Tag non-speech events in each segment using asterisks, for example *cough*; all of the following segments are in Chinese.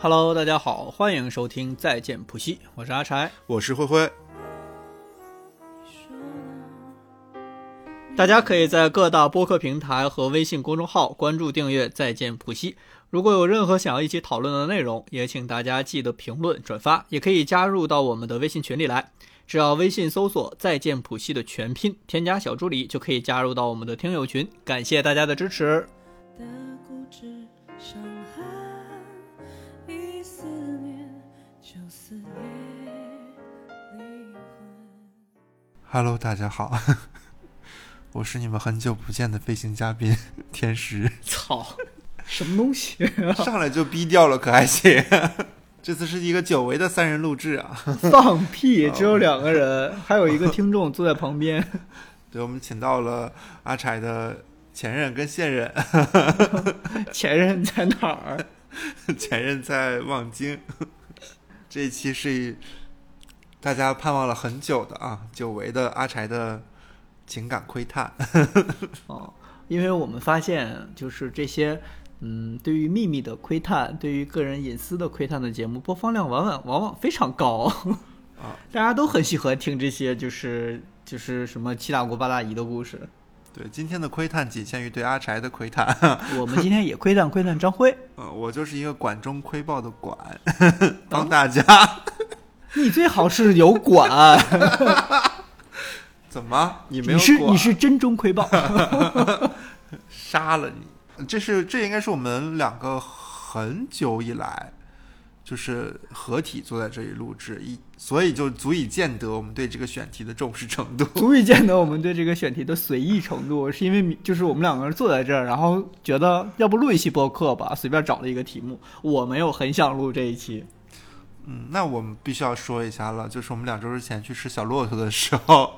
Hello，大家好，欢迎收听《再见普西》，我是阿柴，我是灰灰。大家可以在各大播客平台和微信公众号关注订阅《再见普西》。如果有任何想要一起讨论的内容，也请大家记得评论转发，也可以加入到我们的微信群里来。只要微信搜索“再见普西”的全拼，添加小助理就可以加入到我们的听友群。感谢大家的支持。Hello，大家好，*laughs* 我是你们很久不见的飞行嘉宾天使。*laughs* 操，什么东西、啊？上来就逼掉了，可还行？这次是一个久违的三人录制啊！*laughs* 放屁，只有两个人，还有一个听众坐在旁边。*laughs* 对，我们请到了阿柴的前任跟现任。*laughs* 前任在哪儿？前任在望京。这一期是大家盼望了很久的啊，久违的阿柴的情感窥探。哦，因为我们发现，就是这些。嗯，对于秘密的窥探，对于个人隐私的窥探的节目，播放量往往往往非常高啊！*laughs* 大家都很喜欢听这些，就是就是什么七大姑八大姨的故事。对，今天的窥探仅限于对阿柴的窥探。*laughs* *laughs* 我们今天也窥探窥探张辉。呃，我就是一个管中窥豹的管，帮大家。你最好是有管。怎么？你没有？你是你是真中窥豹，杀了你！这是这应该是我们两个很久以来就是合体坐在这里录制，一所以就足以见得我们对这个选题的重视程度，足以见得我们对这个选题的随意程度。是因为就是我们两个人坐在这儿，然后觉得要不录一期播客吧，随便找了一个题目。我没有很想录这一期。嗯，那我们必须要说一下了，就是我们两周之前去吃小骆驼的时候，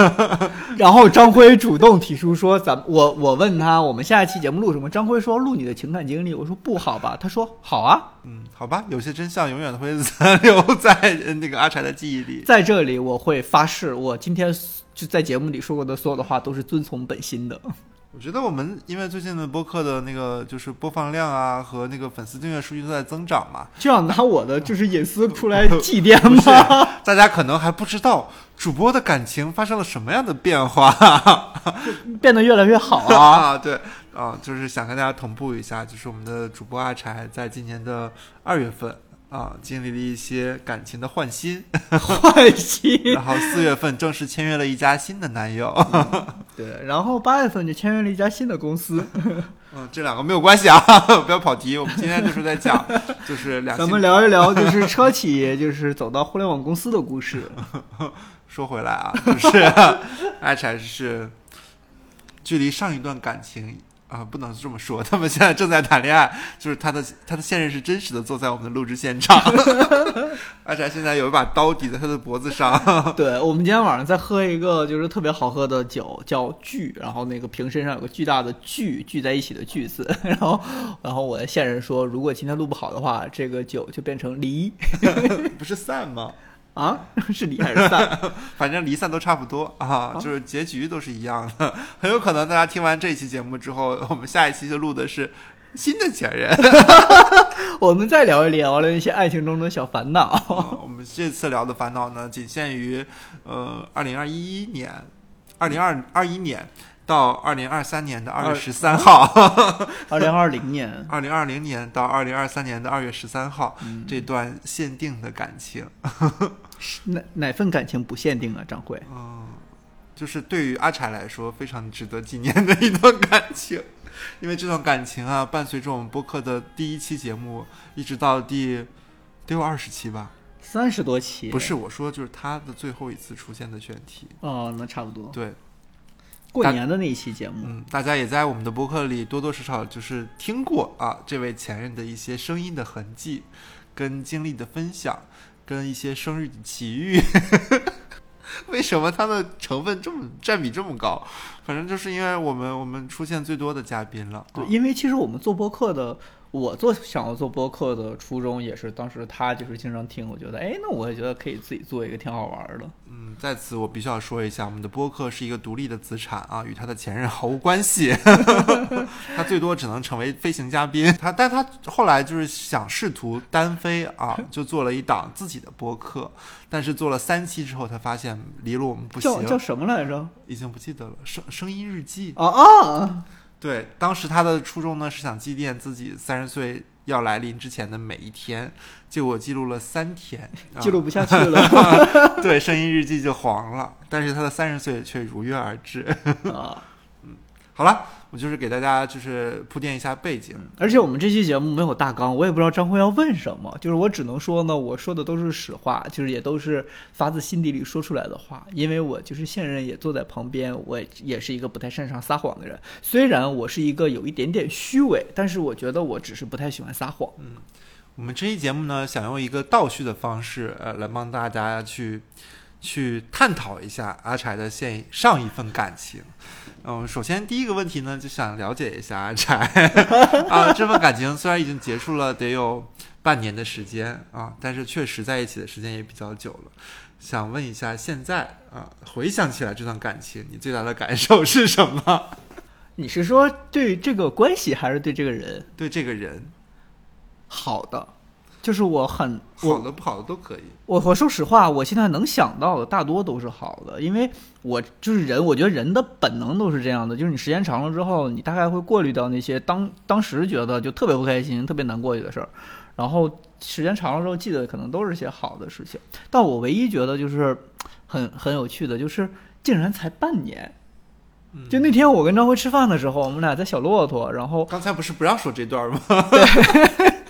*laughs* 然后张辉主动提出说：“咱我我问他，我们下一期节目录什么？”张辉说：“录你的情感经历。”我说：“不好吧？”他说：“好啊。”嗯，好吧，有些真相永远会 *laughs* 残留在那个阿柴的记忆里。在这里，我会发誓，我今天就在节目里说过的所有的话都是遵从本心的。我觉得我们因为最近的播客的那个就是播放量啊和那个粉丝订阅数据都在增长嘛，就想拿我的就是隐私出来祭奠吗？大家可能还不知道主播的感情发生了什么样的变化，*laughs* 变得越来越好啊！*laughs* 对啊，就是想跟大家同步一下，就是我们的主播阿柴在今年的二月份。啊，经历了一些感情的换新，*laughs* 换新，然后四月份正式签约了一家新的男友，嗯、对，然后八月份就签约了一家新的公司，*laughs* 嗯，这两个没有关系啊，*laughs* 不要跑题，我们今天就是在讲，就是两，咱们聊一聊就是车企就是走到互联网公司的故事。说回来啊，就是爱柴是距离上一段感情。啊，不能这么说。他们现在正在谈恋爱，就是他的他的现任是真实的坐在我们的录制现场。*laughs* 而且现在有一把刀抵在他的脖子上。对，*laughs* 我们今天晚上在喝一个就是特别好喝的酒，叫聚，然后那个瓶身上有个巨大的聚聚在一起的聚字。*laughs* 然后，然后我的现任说，如果今天录不好的话，这个酒就变成离，不是散吗？啊，*laughs* 是离还是散？*laughs* 反正离散都差不多啊，就是结局都是一样的。很有可能大家听完这一期节目之后，我们下一期就录的是新的前任。*laughs* 我们再聊一聊那些爱情中的小烦恼。嗯、我们这次聊的烦恼呢，仅限于呃，二零二一年，二零二二一年。到二零二三年的二月十三号，二零二零年，二零二零年到二零二三年的二月十三号，嗯、这段限定的感情，哪哪份感情不限定啊？张慧，嗯，就是对于阿柴来说非常值得纪念的一段感情，因为这段感情啊，伴随着我们播客的第一期节目，一直到第得有二十期吧，三十多期，不是我说，就是他的最后一次出现的选题，哦，那差不多，对。过年的那一期节目，嗯，大家也在我们的播客里多多少少就是听过啊，这位前任的一些声音的痕迹，跟经历的分享，跟一些生日奇遇。*laughs* 为什么它的成分这么占比这么高？反正就是因为我们我们出现最多的嘉宾了。对，因为其实我们做播客的，我做想要做播客的初衷也是当时他就是经常听，我觉得哎，那我也觉得可以自己做一个挺好玩的。嗯，在此我必须要说一下，我们的播客是一个独立的资产啊，与他的前任毫无关系。*laughs* 他最多只能成为飞行嘉宾。他，但他后来就是想试图单飞啊，*laughs* 就做了一档自己的播客。但是做了三期之后，他发现离了我们不行。叫叫什么来着？已经不记得了。声声音日记。啊啊！对，当时他的初衷呢是想祭奠自己三十岁要来临之前的每一天，结果记录了三天，记录不下去了。*laughs* 对，声音日记就黄了。但是他的三十岁却如约而至。*laughs* 啊，嗯，好了。我就是给大家就是铺垫一下背景，而且我们这期节目没有大纲，我也不知道张辉要问什么，就是我只能说呢，我说的都是实话，就是也都是发自心底里说出来的话，因为我就是现任也坐在旁边，我也是一个不太擅长撒谎的人，虽然我是一个有一点点虚伪，但是我觉得我只是不太喜欢撒谎。嗯，我们这期节目呢，想用一个倒叙的方式，呃，来帮大家去去探讨一下阿柴的现上一份感情。嗯，首先第一个问题呢，就想了解一下阿柴 *laughs* 啊，这份感情虽然已经结束了，得有半年的时间啊，但是确实在一起的时间也比较久了。想问一下，现在啊，回想起来这段感情，你最大的感受是什么？*laughs* 你是说对这个关系，还是对这个人？对这个人，好的。就是我很好的不好的都可以。我我说实话，我现在能想到的大多都是好的，因为我就是人，我觉得人的本能都是这样的，就是你时间长了之后，你大概会过滤掉那些当当时觉得就特别不开心、特别难过去的事儿，然后时间长了之后记得可能都是些好的事情。但我唯一觉得就是很很有趣的，就是竟然才半年。就那天我跟张辉吃饭的时候，我们俩在小骆驼，然后刚才不是不让说这段吗？对。*laughs*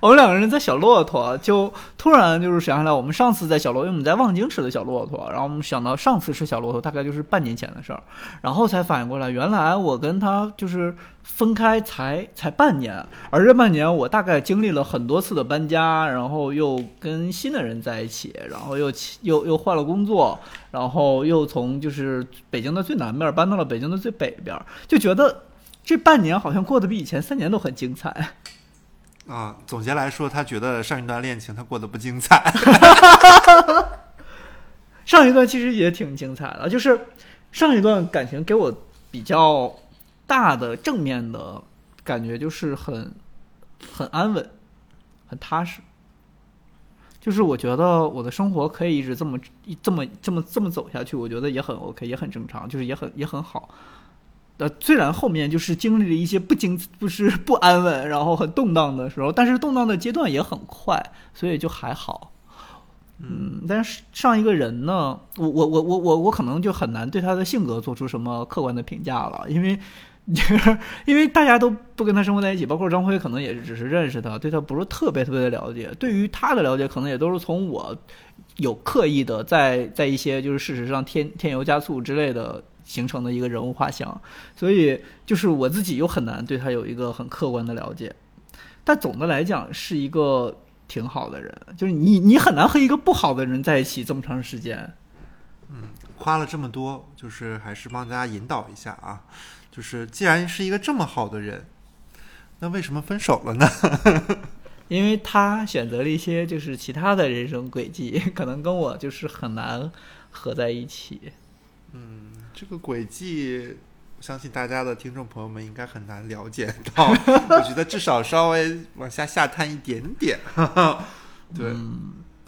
我们两个人在小骆驼，就突然就是想起来，我们上次在小骆，因为我们在望京吃的小骆驼，然后我们想到上次吃小骆驼大概就是半年前的事儿，然后才反应过来，原来我跟他就是分开才才半年，而这半年我大概经历了很多次的搬家，然后又跟新的人在一起，然后又又又换了工作，然后又从就是北京的最南边搬到了北京的最北边，就觉得这半年好像过得比以前三年都很精彩。啊，总结来说，他觉得上一段恋情他过得不精彩。*laughs* 上一段其实也挺精彩的，就是上一段感情给我比较大的正面的感觉，就是很很安稳，很踏实。就是我觉得我的生活可以一直这么这么这么这么走下去，我觉得也很 OK，也很正常，就是也很也很好。呃，虽然后面就是经历了一些不经不是不安稳，然后很动荡的时候，但是动荡的阶段也很快，所以就还好。嗯，但是上一个人呢，我我我我我我可能就很难对他的性格做出什么客观的评价了，因为 *laughs* 因为大家都不跟他生活在一起，包括张辉可能也是只是认识他，对他不是特别特别的了解。对于他的了解，可能也都是从我有刻意的在在一些就是事实上添添油加醋之类的。形成的一个人物画像，所以就是我自己又很难对他有一个很客观的了解，但总的来讲是一个挺好的人，就是你你很难和一个不好的人在一起这么长时间。嗯，夸了这么多，就是还是帮大家引导一下啊，就是既然是一个这么好的人，那为什么分手了呢？*laughs* 因为他选择了一些就是其他的人生轨迹，可能跟我就是很难合在一起。嗯。这个轨迹，相信大家的听众朋友们应该很难了解到。*laughs* 我觉得至少稍微往下下探一点点。*laughs* 对，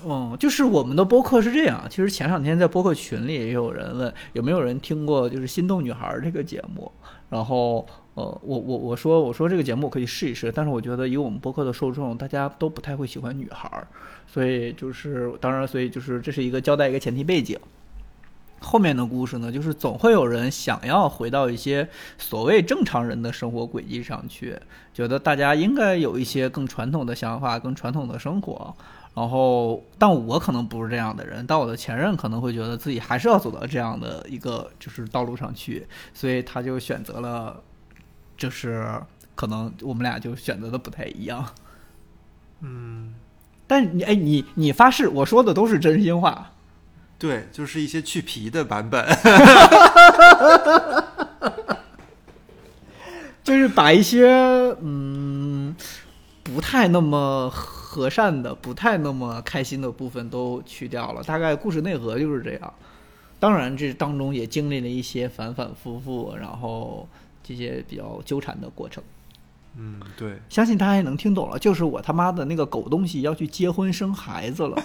嗯，就是我们的播客是这样。其实前两天在播客群里也有人问，有没有人听过就是《心动女孩》这个节目？然后，呃，我我我说我说这个节目可以试一试，但是我觉得以我们播客的受众，大家都不太会喜欢女孩，所以就是当然，所以就是这是一个交代一个前提背景。后面的故事呢，就是总会有人想要回到一些所谓正常人的生活轨迹上去，觉得大家应该有一些更传统的想法、更传统的生活。然后，但我可能不是这样的人，但我的前任可能会觉得自己还是要走到这样的一个就是道路上去，所以他就选择了，就是可能我们俩就选择的不太一样。嗯，但你哎，你你发誓，我说的都是真心话。对，就是一些去皮的版本，*laughs* 就是把一些嗯，不太那么和善的、不太那么开心的部分都去掉了，大概故事内核就是这样。当然，这当中也经历了一些反反复复，然后这些比较纠缠的过程。嗯，对，相信大家也能听懂了，就是我他妈的那个狗东西要去结婚生孩子了。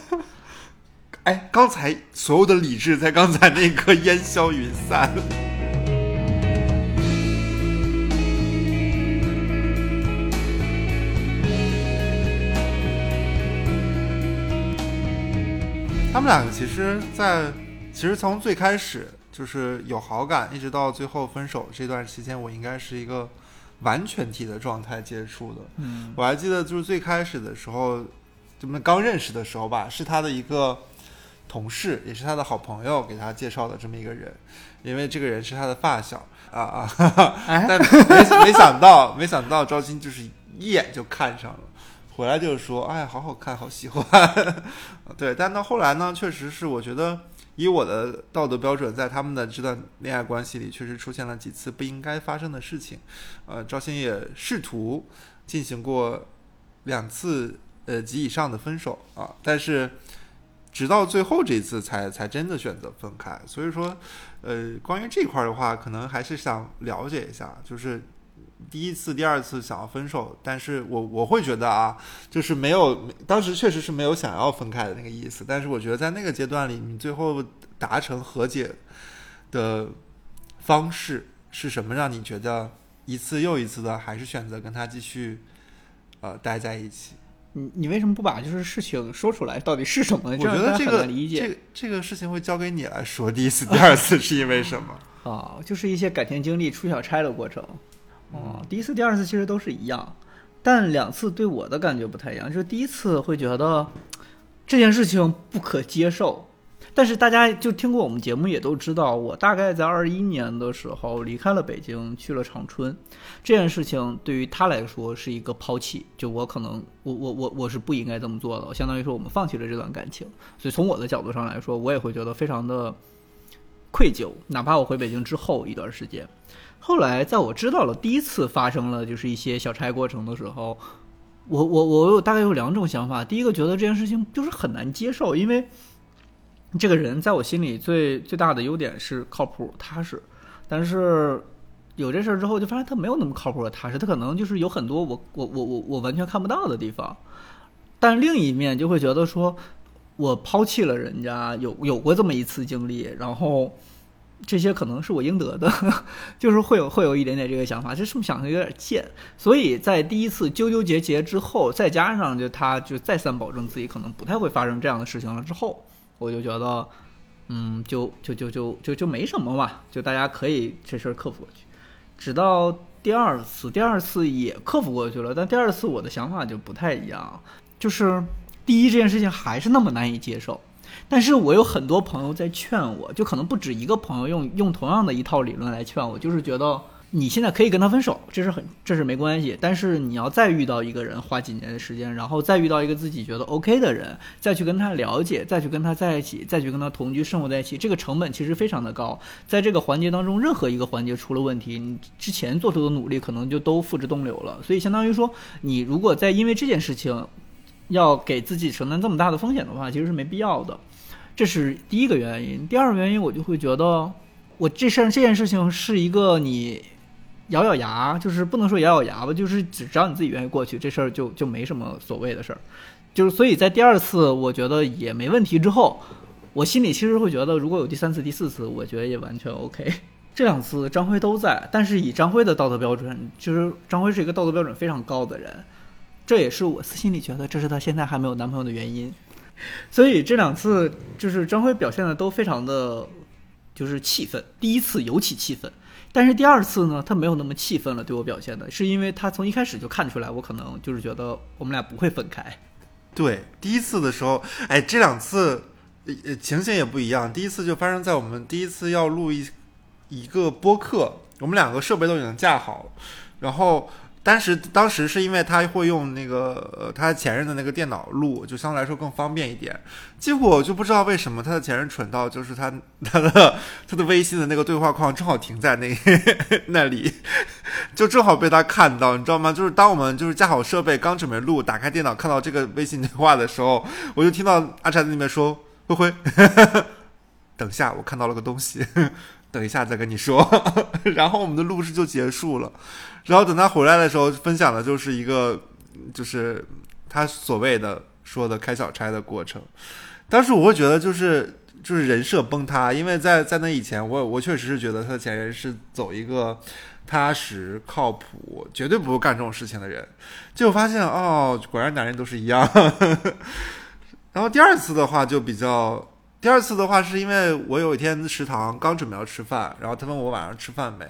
哎，刚才所有的理智在刚才那一刻烟消云散。他们两个其实，在其实从最开始就是有好感，一直到最后分手这段期间，我应该是一个完全体的状态接触的。嗯我还记得，就是最开始的时候，我们刚认识的时候吧，是他的一个同事，也是他的好朋友给他介绍的这么一个人，因为这个人是他的发小啊啊，哈哈哎，*laughs* 但没没想到，没想到赵鑫就是一眼就看上了，回来就是说，哎，好好看，好喜欢。*laughs* 对，但到后来呢，确实是我觉得以我的道德标准，在他们的这段恋爱关系里，确实出现了几次不应该发生的事情。呃，赵鑫也试图进行过两次呃及以上的分手啊，但是直到最后这次才才真的选择分开。所以说，呃，关于这块的话，可能还是想了解一下，就是第一次、第二次想要分手，但是我我会觉得啊，就是没有当时确实是没有想要分开的那个意思，但是我觉得在那个阶段里，你最后达成和解的方式是什么，让你觉得一次又一次的还是选择跟他继续呃待在一起？你你为什么不把就是事情说出来，到底是什么？我觉得这个理解这个这个事情会交给你来说，第一次、*laughs* 第二次是因为什么？*laughs* 啊，就是一些感情经历出小差的过程。哦，第一次、第二次其实都是一样，但两次对我的感觉不太一样。就是第一次会觉得这件事情不可接受，但是大家就听过我们节目也都知道，我大概在二一年的时候离开了北京，去了长春。这件事情对于他来说是一个抛弃，就我可能我我我我是不应该这么做的，相当于说我们放弃了这段感情。所以从我的角度上来说，我也会觉得非常的愧疚，哪怕我回北京之后一段时间。后来在我知道了第一次发生了就是一些小差过程的时候，我我我有大概有两种想法。第一个觉得这件事情就是很难接受，因为这个人在我心里最最大的优点是靠谱踏实，但是有这事儿之后就发现他没有那么靠谱和踏实，他可能就是有很多我我我我我完全看不到的地方。但另一面就会觉得说，我抛弃了人家，有有过这么一次经历，然后这些可能是我应得的，*laughs* 就是会有会有一点点这个想法，就是不是想的有点贱。所以在第一次纠纠结结之后，再加上就他就再三保证自己可能不太会发生这样的事情了之后，我就觉得，嗯，就就就就就就没什么嘛，就大家可以这事儿克服过去。直到第二次，第二次也克服过去了，但第二次我的想法就不太一样，就是第一这件事情还是那么难以接受。但是我有很多朋友在劝我，就可能不止一个朋友用用同样的一套理论来劝我，就是觉得你现在可以跟他分手，这是很这是没关系。但是你要再遇到一个人，花几年的时间，然后再遇到一个自己觉得 OK 的人，再去跟他了解，再去跟他在一起，再去跟他同居生活在一起，这个成本其实非常的高。在这个环节当中，任何一个环节出了问题，你之前做出的努力可能就都付之东流了。所以相当于说，你如果再因为这件事情要给自己承担这么大的风险的话，其实是没必要的。这是第一个原因。第二个原因，我就会觉得，我这事儿这件事情是一个你咬咬牙，就是不能说咬咬牙吧，就是只只要你自己愿意过去，这事儿就就没什么所谓的事儿。就是所以在第二次我觉得也没问题之后，我心里其实会觉得，如果有第三次、第四次，我觉得也完全 OK。*laughs* 这两次张辉都在，但是以张辉的道德标准，就是张辉是一个道德标准非常高的人，这也是我心里觉得这是他现在还没有男朋友的原因。所以这两次就是张辉表现的都非常的，就是气愤。第一次尤其气愤，但是第二次呢，他没有那么气愤了。对我表现的是因为他从一开始就看出来，我可能就是觉得我们俩不会分开。对，第一次的时候，哎，这两次呃情形也不一样。第一次就发生在我们第一次要录一一个播客，我们两个设备都已经架好了，然后当时当时是因为他会用那个呃他前任的那个电脑录，就相对来说更方便一点。结果我就不知道为什么他的前任蠢到，就是他他的他的微信的那个对话框正好停在那 *laughs* 那里，就正好被他看到，你知道吗？就是当我们就是架好设备，刚准备录，打开电脑看到这个微信对话的时候，我就听到阿柴在那边说：“灰灰，*laughs* 等下我看到了个东西。” *laughs* 等一下再跟你说，*laughs* 然后我们的录制就结束了。然后等他回来的时候，分享的就是一个，就是他所谓的说的开小差的过程。当时我会觉得，就是就是人设崩塌，因为在在那以前，我我确实是觉得他的前任是走一个踏实、靠谱，绝对不会干这种事情的人。结果发现，哦，果然男人都是一样。*laughs* 然后第二次的话就比较。第二次的话，是因为我有一天食堂刚准备要吃饭，然后他问我晚上吃饭没，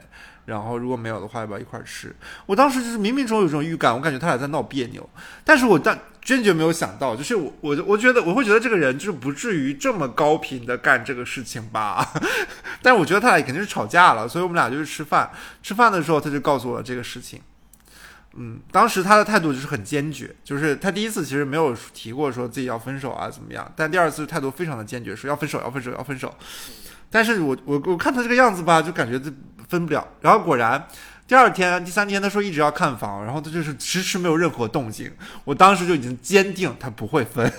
然后如果没有的话，要不要一块儿吃？我当时就是冥冥中有这种预感，我感觉他俩在闹别扭，但是我但坚决没有想到，就是我我我觉得我会觉得这个人就是不至于这么高频的干这个事情吧，*laughs* 但是我觉得他俩肯定是吵架了，所以我们俩就去吃饭，吃饭的时候他就告诉我这个事情。嗯，当时他的态度就是很坚决，就是他第一次其实没有提过说自己要分手啊怎么样，但第二次态度非常的坚决，说要分手要分手要分手。但是我 *laughs* 我我看他这个样子吧，就感觉这分不了。然后果然第二天第三天他说一直要看房，然后他就是迟迟没有任何动静。我当时就已经坚定他不会分，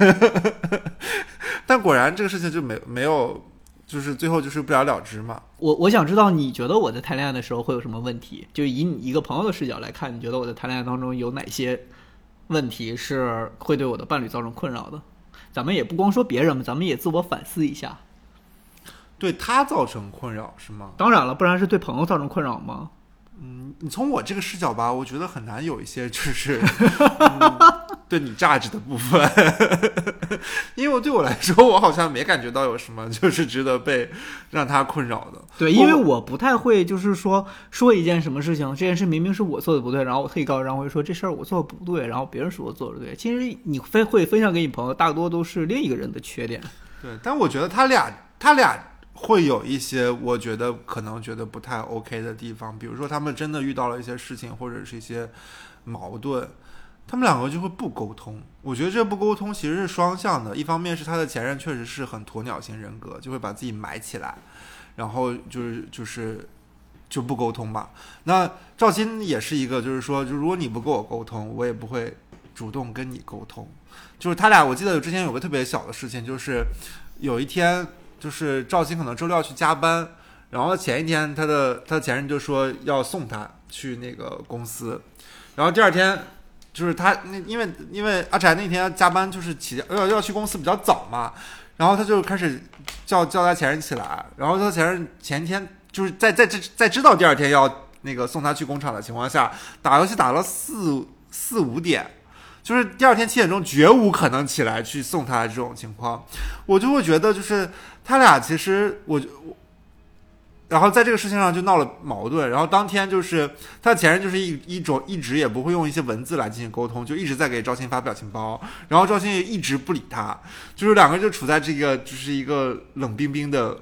*laughs* 但果然这个事情就没没有。就是最后就是不了了之嘛。我我想知道，你觉得我在谈恋爱的时候会有什么问题？就以你一个朋友的视角来看，你觉得我在谈恋爱当中有哪些问题是会对我的伴侣造成困扰的？咱们也不光说别人嘛，咱们也自我反思一下。对他造成困扰是吗？当然了，不然是对朋友造成困扰吗？嗯，你从我这个视角吧，我觉得很难有一些就是 *laughs* 对你价值的部分，*laughs* 因为对我来说，我好像没感觉到有什么就是值得被让他困扰的。对，因为我不太会就是说说一件什么事情，这件事明明是我做的不对，然后我特意告诉张辉说这事儿我做的不对，然后别人说我做的对。其实你分会分享给你朋友，大多都是另一个人的缺点。对，但我觉得他俩他俩。会有一些我觉得可能觉得不太 OK 的地方，比如说他们真的遇到了一些事情或者是一些矛盾，他们两个就会不沟通。我觉得这不沟通其实是双向的，一方面是他的前任确实是很鸵鸟型人格，就会把自己埋起来，然后就是就是就不沟通吧。那赵鑫也是一个，就是说，就如果你不跟我沟通，我也不会主动跟你沟通。就是他俩，我记得之前有个特别小的事情，就是有一天。就是赵鑫可能周六要去加班，然后前一天他的他的前任就说要送他去那个公司，然后第二天就是他那因为因为阿柴那天加班就是起要要去公司比较早嘛，然后他就开始叫叫他前任起来，然后他前任前天就是在在在在知道第二天要那个送他去工厂的情况下，打游戏打了四四五点。就是第二天七点钟绝无可能起来去送他这种情况，我就会觉得就是他俩其实我，然后在这个事情上就闹了矛盾，然后当天就是他的前任就是一一种一直也不会用一些文字来进行沟通，就一直在给赵鑫发表情包，然后赵鑫也一直不理他，就是两个人就处在这个就是一个冷冰冰的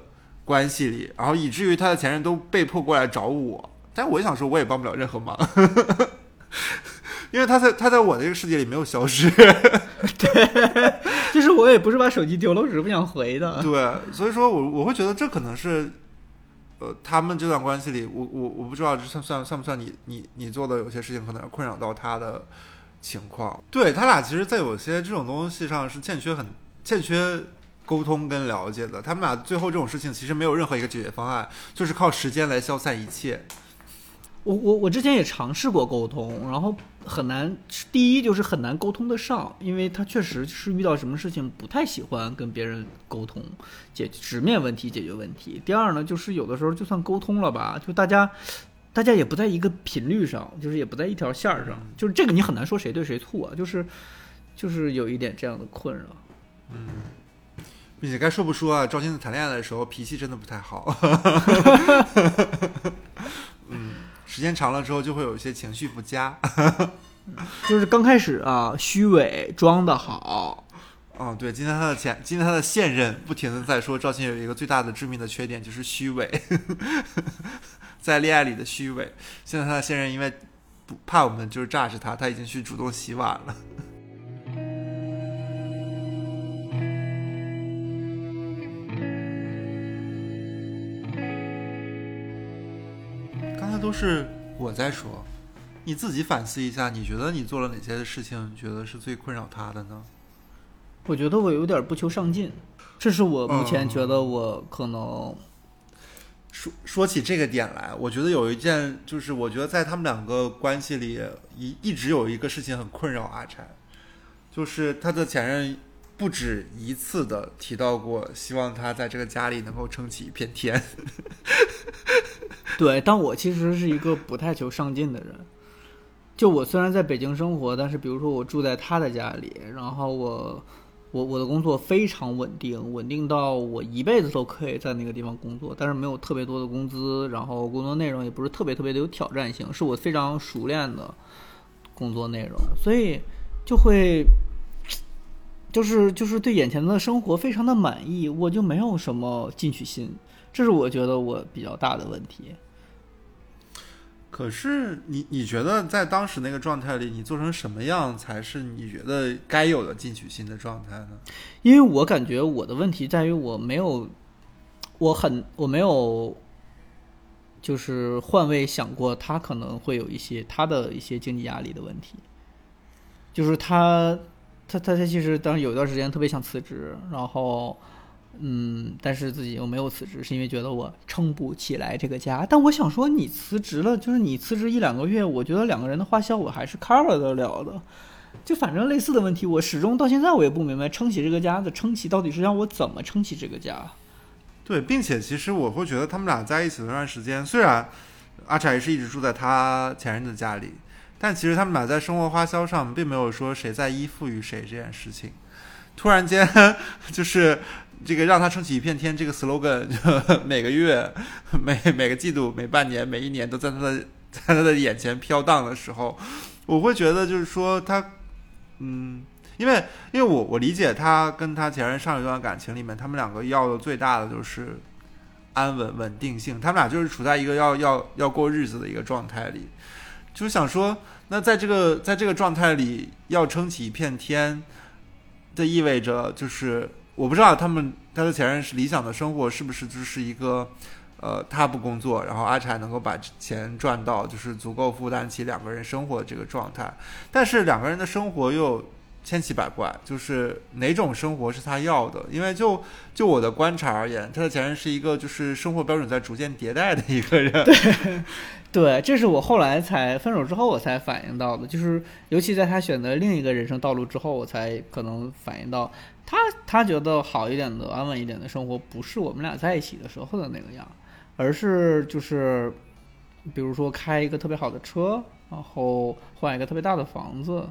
关系里，然后以至于他的前任都被迫过来找我，*laughs* 但我想说我也帮不了任何忙。因为他在他在我的这个世界里没有消失，对，*laughs* 就是我也不是把手机丢了，我只是不想回的。对，所以说我我会觉得这可能是，呃，他们这段关系里，我我我不知道这算算算不算你你你做的有些事情可能困扰到他的情况。对他俩其实，在有些这种东西上是欠缺很欠缺沟通跟了解的。他们俩最后这种事情其实没有任何一个解决方案，就是靠时间来消散一切。我我我之前也尝试过沟通，然后很难。第一就是很难沟通得上，因为他确实是遇到什么事情不太喜欢跟别人沟通，解直面问题解决问题。第二呢，就是有的时候就算沟通了吧，就大家大家也不在一个频率上，就是也不在一条线上，就是这个你很难说谁对谁错啊，就是就是有一点这样的困扰。嗯，并且该说不说啊，赵鑫子谈恋爱的时候脾气真的不太好。*laughs* 嗯。时间长了之后，就会有一些情绪不佳。*laughs* 就是刚开始啊，虚伪装的好。哦，对，今天他的前，今天他的现任不停的在说赵鑫有一个最大的致命的缺点就是虚伪，*laughs* 在恋爱里的虚伪。现在他的现任因为不怕我们就是诈着他，他已经去主动洗碗了。都是我在说，你自己反思一下，你觉得你做了哪些事情，觉得是最困扰他的呢？我觉得我有点不求上进，这是我目前觉得我可能。说说起这个点来，我觉得有一件，就是我觉得在他们两个关系里，一一直有一个事情很困扰阿柴，就是他的前任不止一次的提到过，希望他在这个家里能够撑起一片天。*laughs* *laughs* 对，但我其实是一个不太求上进的人。就我虽然在北京生活，但是比如说我住在他的家里，然后我。我我的工作非常稳定，稳定到我一辈子都可以在那个地方工作，但是没有特别多的工资，然后工作内容也不是特别特别的有挑战性，是我非常熟练的工作内容，所以就会就是就是对眼前的生活非常的满意，我就没有什么进取心，这是我觉得我比较大的问题。可是你你觉得在当时那个状态里，你做成什么样才是你觉得该有的进取心的状态呢？因为我感觉我的问题在于我没有，我很我没有，就是换位想过他可能会有一些他的一些经济压力的问题，就是他他他他其实当时有一段时间特别想辞职，然后。嗯，但是自己又没有辞职，是因为觉得我撑不起来这个家。但我想说，你辞职了，就是你辞职一两个月，我觉得两个人的花销我还是 cover 得了的。就反正类似的问题，我始终到现在我也不明白，撑起这个家的撑起到底是让我怎么撑起这个家。对，并且其实我会觉得他们俩在一起那段时间，虽然阿柴是一直住在他前任的家里，但其实他们俩在生活花销上并没有说谁在依附于谁这件事情。突然间，*laughs* 就是。这个让他撑起一片天，这个 slogan 每个月、每每个季度、每半年、每一年都在他的在他的眼前飘荡的时候，我会觉得就是说他，嗯，因为因为我我理解他跟他前任上一段感情里面，他们两个要的最大的就是安稳稳定性，他们俩就是处在一个要要要过日子的一个状态里，就是想说，那在这个在这个状态里要撑起一片天，这意味着就是。我不知道他们他的前任是理想的生活是不是就是一个，呃，他不工作，然后阿柴能够把钱赚到，就是足够负担起两个人生活这个状态。但是两个人的生活又千奇百怪，就是哪种生活是他要的？因为就就我的观察而言，他的前任是一个就是生活标准在逐渐迭代的一个人。*laughs* 对，这是我后来才分手之后我才反应到的，就是尤其在他选择另一个人生道路之后，我才可能反应到。他他觉得好一点的、安稳一点的生活，不是我们俩在一起的时候的那个样，而是就是，比如说开一个特别好的车，然后换一个特别大的房子，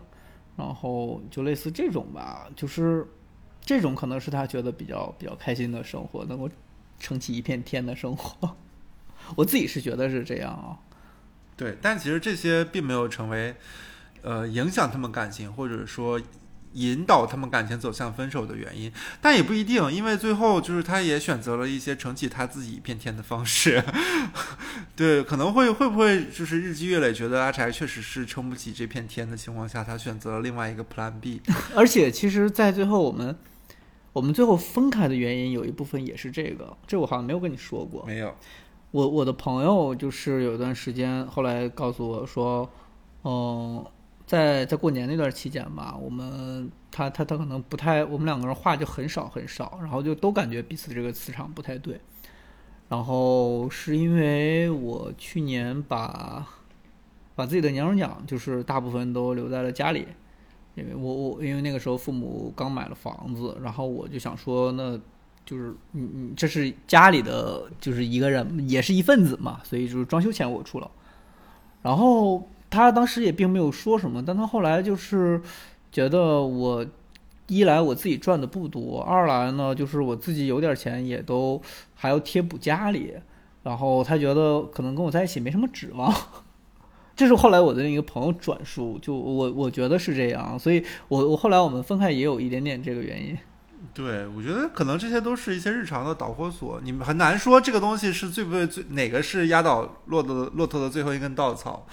然后就类似这种吧，就是这种可能是他觉得比较比较开心的生活，能够撑起一片天的生活。*laughs* 我自己是觉得是这样啊。对，但其实这些并没有成为呃影响他们感情，或者说。引导他们感情走向分手的原因，但也不一定，因为最后就是他也选择了一些撑起他自己一片天的方式。*laughs* 对，可能会会不会就是日积月累，觉得阿柴确实是撑不起这片天的情况下，他选择了另外一个 Plan B。*laughs* 而且，其实，在最后我们我们最后分开的原因，有一部分也是这个，这我好像没有跟你说过。没有，我我的朋友就是有一段时间，后来告诉我说，嗯。在在过年那段期间吧，我们他他他可能不太，我们两个人话就很少很少，然后就都感觉彼此这个磁场不太对。然后是因为我去年把把自己的年终奖，就是大部分都留在了家里，因为我我因为那个时候父母刚买了房子，然后我就想说，那就是你你这是家里的就是一个人也是一份子嘛，所以就是装修钱我出了，然后。他当时也并没有说什么，但他后来就是觉得我一来我自己赚的不多，二来呢就是我自己有点钱也都还要贴补家里，然后他觉得可能跟我在一起没什么指望。*laughs* 这是后来我的那个朋友转述，就我我觉得是这样，所以我我后来我们分开也有一点点这个原因。对，我觉得可能这些都是一些日常的导火索，你们很难说这个东西是最不最哪个是压倒骆驼骆驼的最后一根稻草。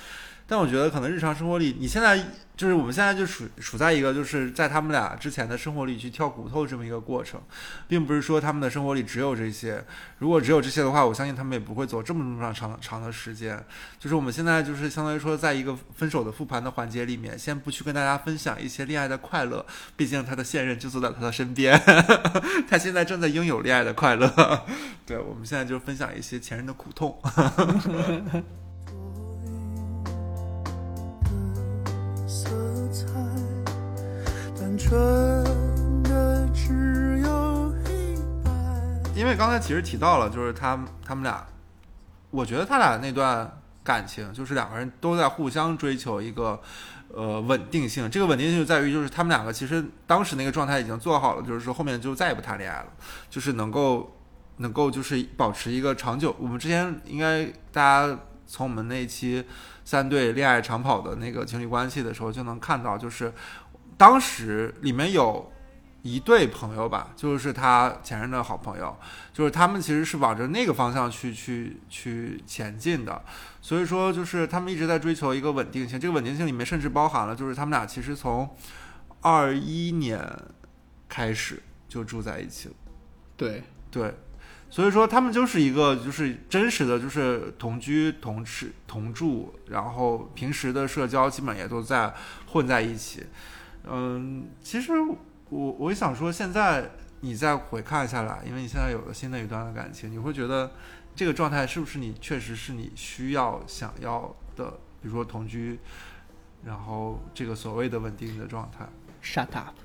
但我觉得可能日常生活里，你现在就是我们现在就处处在一个就是在他们俩之前的生活里去跳骨头这么一个过程，并不是说他们的生活里只有这些。如果只有这些的话，我相信他们也不会走这么这么长长的时间。就是我们现在就是相当于说，在一个分手的复盘的环节里面，先不去跟大家分享一些恋爱的快乐，毕竟他的现任就坐在他的身边，*laughs* 他现在正在拥有恋爱的快乐。对，我们现在就分享一些前任的苦痛。*laughs* 色彩，单纯的只有黑白。因为刚才其实提到了，就是他他们俩，我觉得他俩那段感情，就是两个人都在互相追求一个呃稳定性。这个稳定性就在于，就是他们两个其实当时那个状态已经做好了，就是说后面就再也不谈恋爱了，就是能够能够就是保持一个长久。我们之前应该大家从我们那一期三对恋爱长跑的那个情侣关系的时候就能看到，就是当时里面有一对朋友吧，就是他前任的好朋友，就是他们其实是往着那个方向去去去前进的，所以说就是他们一直在追求一个稳定性，这个稳定性里面甚至包含了就是他们俩其实从二一年开始就住在一起了，对，对，所以说他们就是一个就是真实的就是同居同吃同住，然后平时的社交基本也都在混在一起，嗯，其实我我想说，现在你再回看下来，因为你现在有了新的一段的感情，你会觉得这个状态是不是你确实是你需要想要的？比如说同居，然后这个所谓的稳定的状态。Shut up！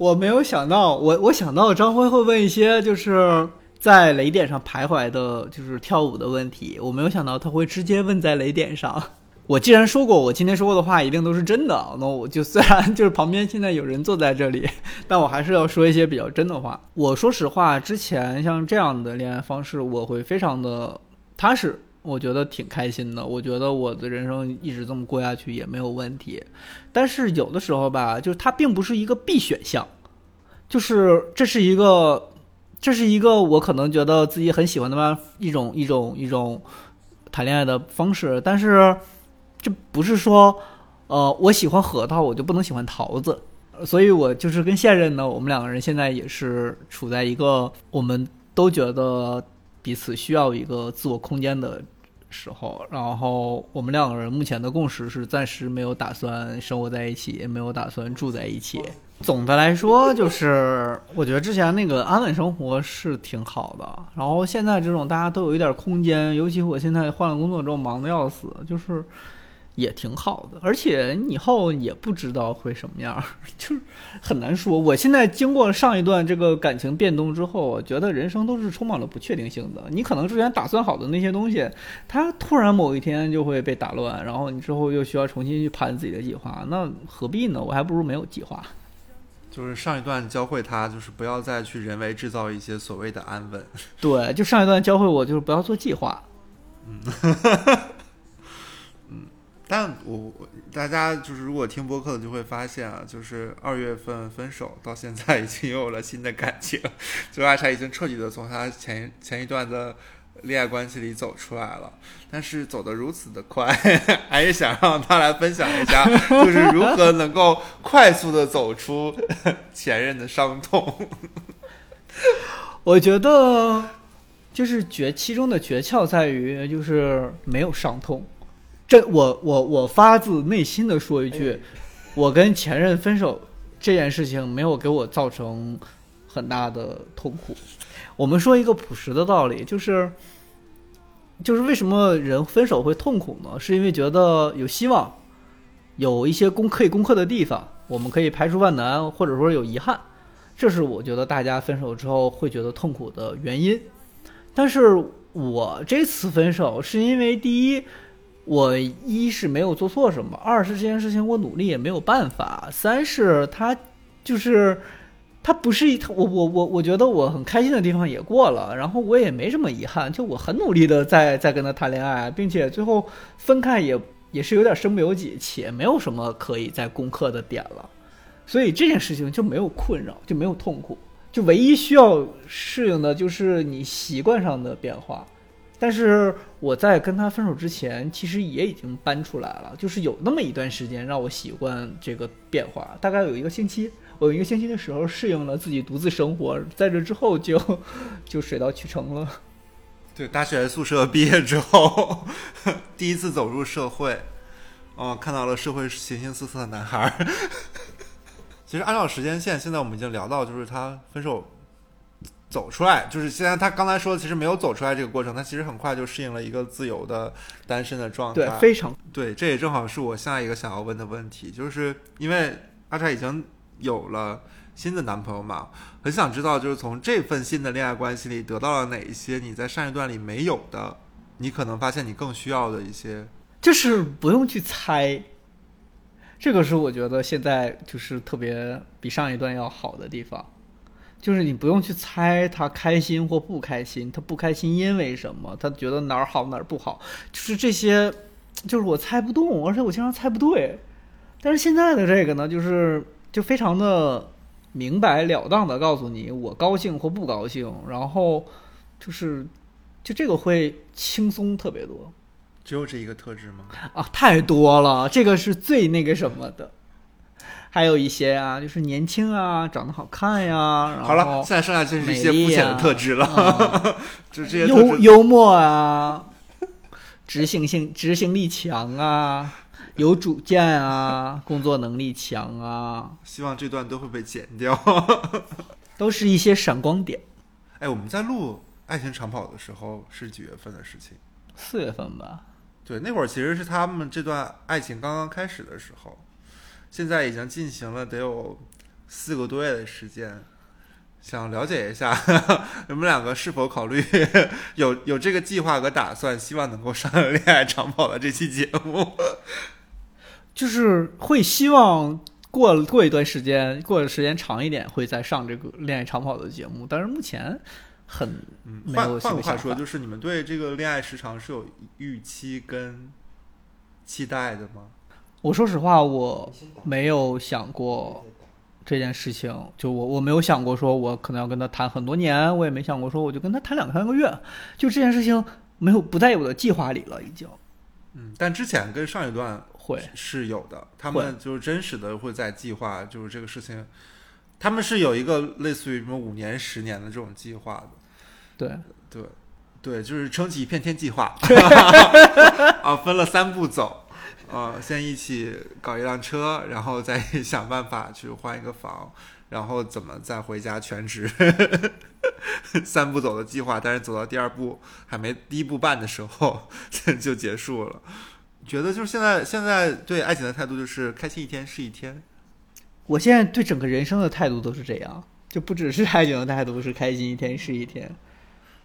我没有想到，我我想到张辉会问一些就是在雷点上徘徊的，就是跳舞的问题。我没有想到他会直接问在雷点上。*laughs* 我既然说过我今天说过的话一定都是真的，那我就虽然就是旁边现在有人坐在这里，*laughs* 但我还是要说一些比较真的话。我说实话，之前像这样的恋爱方式，我会非常的踏实，我觉得挺开心的。我觉得我的人生一直这么过下去也没有问题。但是有的时候吧，就是它并不是一个必选项，就是这是一个，这是一个我可能觉得自己很喜欢的吧一种一种一种谈恋爱的方式，但是这不是说，呃，我喜欢核桃，我就不能喜欢桃子。所以我就是跟现任呢，我们两个人现在也是处在一个我们都觉得彼此需要一个自我空间的时候，然后我们两个人目前的共识是暂时没有打算生活在一起，也没有打算住在一起。总的来说，就是我觉得之前那个安稳生活是挺好的，然后现在这种大家都有一点空间，尤其我现在换了工作之后忙得要死，就是也挺好的。而且你以后也不知道会什么样，*laughs* 就是很难说。我现在经过上一段这个感情变动之后，我觉得人生都是充满了不确定性的。你可能之前打算好的那些东西，它突然某一天就会被打乱，然后你之后又需要重新去盘自己的计划，那何必呢？我还不如没有计划。就是上一段教会他，就是不要再去人为制造一些所谓的安稳。对，就上一段教会我，就是不要做计划。但我大家就是如果听播客的就会发现啊，就是二月份分手到现在已经有了新的感情，就阿柴已经彻底的从他前前一段的恋爱关系里走出来了，但是走得如此的快，*laughs* 还是想让他来分享一下，就是如何能够快速的走出 *laughs* 前任的伤痛。我觉得就是诀其中的诀窍在于，就是没有伤痛。这我我我发自内心的说一句，我跟前任分手这件事情没有给我造成很大的痛苦。我们说一个朴实的道理，就是就是为什么人分手会痛苦呢？是因为觉得有希望，有一些攻可以攻克的地方，我们可以排除万难，或者说有遗憾。这是我觉得大家分手之后会觉得痛苦的原因。但是我这次分手是因为第一，我一是没有做错什么，二是这件事情我努力也没有办法，三是他就是他不是他我我我我觉得我很开心的地方也过了，然后我也没什么遗憾，就我很努力的在在跟他谈恋爱，并且最后分开也也是有点身不由己，且没有什么可以再攻克的点了。所以这件事情就没有困扰，就没有痛苦，就唯一需要适应的就是你习惯上的变化，但是我在跟他分手之前，其实也已经搬出来了，就是有那么一段时间让我习惯这个变化，大概有一个星期。我有一个星期的时候适应了自己独自生活，在这之后就 *laughs* 就水到渠成了。对，大学宿舍毕业之后，*laughs* 第一次走入社会，哦，看到了社会形形色色的男孩。*laughs* 其实按照时间线，现在我们已经聊到，就是他分手走出来，就是现在他刚才说，其实没有走出来这个过程，他其实很快就适应了一个自由的单身的状态。对，非常对，这也正好是我下一个想要问的问题，就是因为阿柴已经有了新的男朋友嘛，很想知道，就是从这份新的恋爱关系里得到了哪一些你在上一段里没有的，你可能发现你更需要的一些。就是不用去猜，这个是我觉得现在就是特别比上一段要好的地方，就是你不用去猜他开心或不开心，他不开心因为什么，他觉得哪儿好哪儿不好，就是这些，就是我猜不动，而且我经常猜不对。但是现在的这个呢，就是就非常的明白了当的告诉你我高兴或不高兴，然后就是就这个会轻松特别多。只有这一个特质吗？啊，太多了，这个是最那个什么的。还有一些啊，就是年轻啊，长得好看呀。然 *laughs* 后好了，现在剩下就是一些肤浅的特质了，啊 *laughs* 就这些。幽幽默啊，执行性执行力强啊，有主见啊，*laughs* 工作能力强啊，希望这段都会被剪掉。都是一些闪光点。哎，我们在录《爱情长跑》的时候是几月份的事情？四月份吧，对，那会儿其实是他们这段爱情刚刚开始的时候，现在已经进行了得有四个多月的时间。想了解一下 *laughs* 你们两个是否考虑 *laughs* 有有这个计划和打算，希望能够上《恋爱长跑》的这期节目。*laughs* 就是会希望过过一段时间，过的时间长一点，会再上这个恋爱长跑的节目。但是目前很嗯，没有换换个话说，就是你们对这个恋爱时长是有预期跟期待的吗？我说实话，我没有想过这件事情。就我我没有想过说，我可能要跟他谈很多年，我也没想过说我就跟他谈两三个月。就这件事情没有不在我的计划里了，已经嗯，但之前跟上一段会是有的，他们就是真实的会在计划，就是这个事情，他们是有一个类似于什么五年、十年的这种计划的。对对对，就是撑起一片天计划 *laughs* *laughs* 啊，分了三步走。呃，先一起搞一辆车，然后再想办法去换一个房，然后怎么再回家全职，*laughs* 三步走的计划。但是走到第二步还没第一步半的时候 *laughs* 就结束了。觉得就是现在现在对爱情的态度就是开心一天是一天。我现在对整个人生的态度都是这样，就不只是爱情的态度，是开心一天是一天。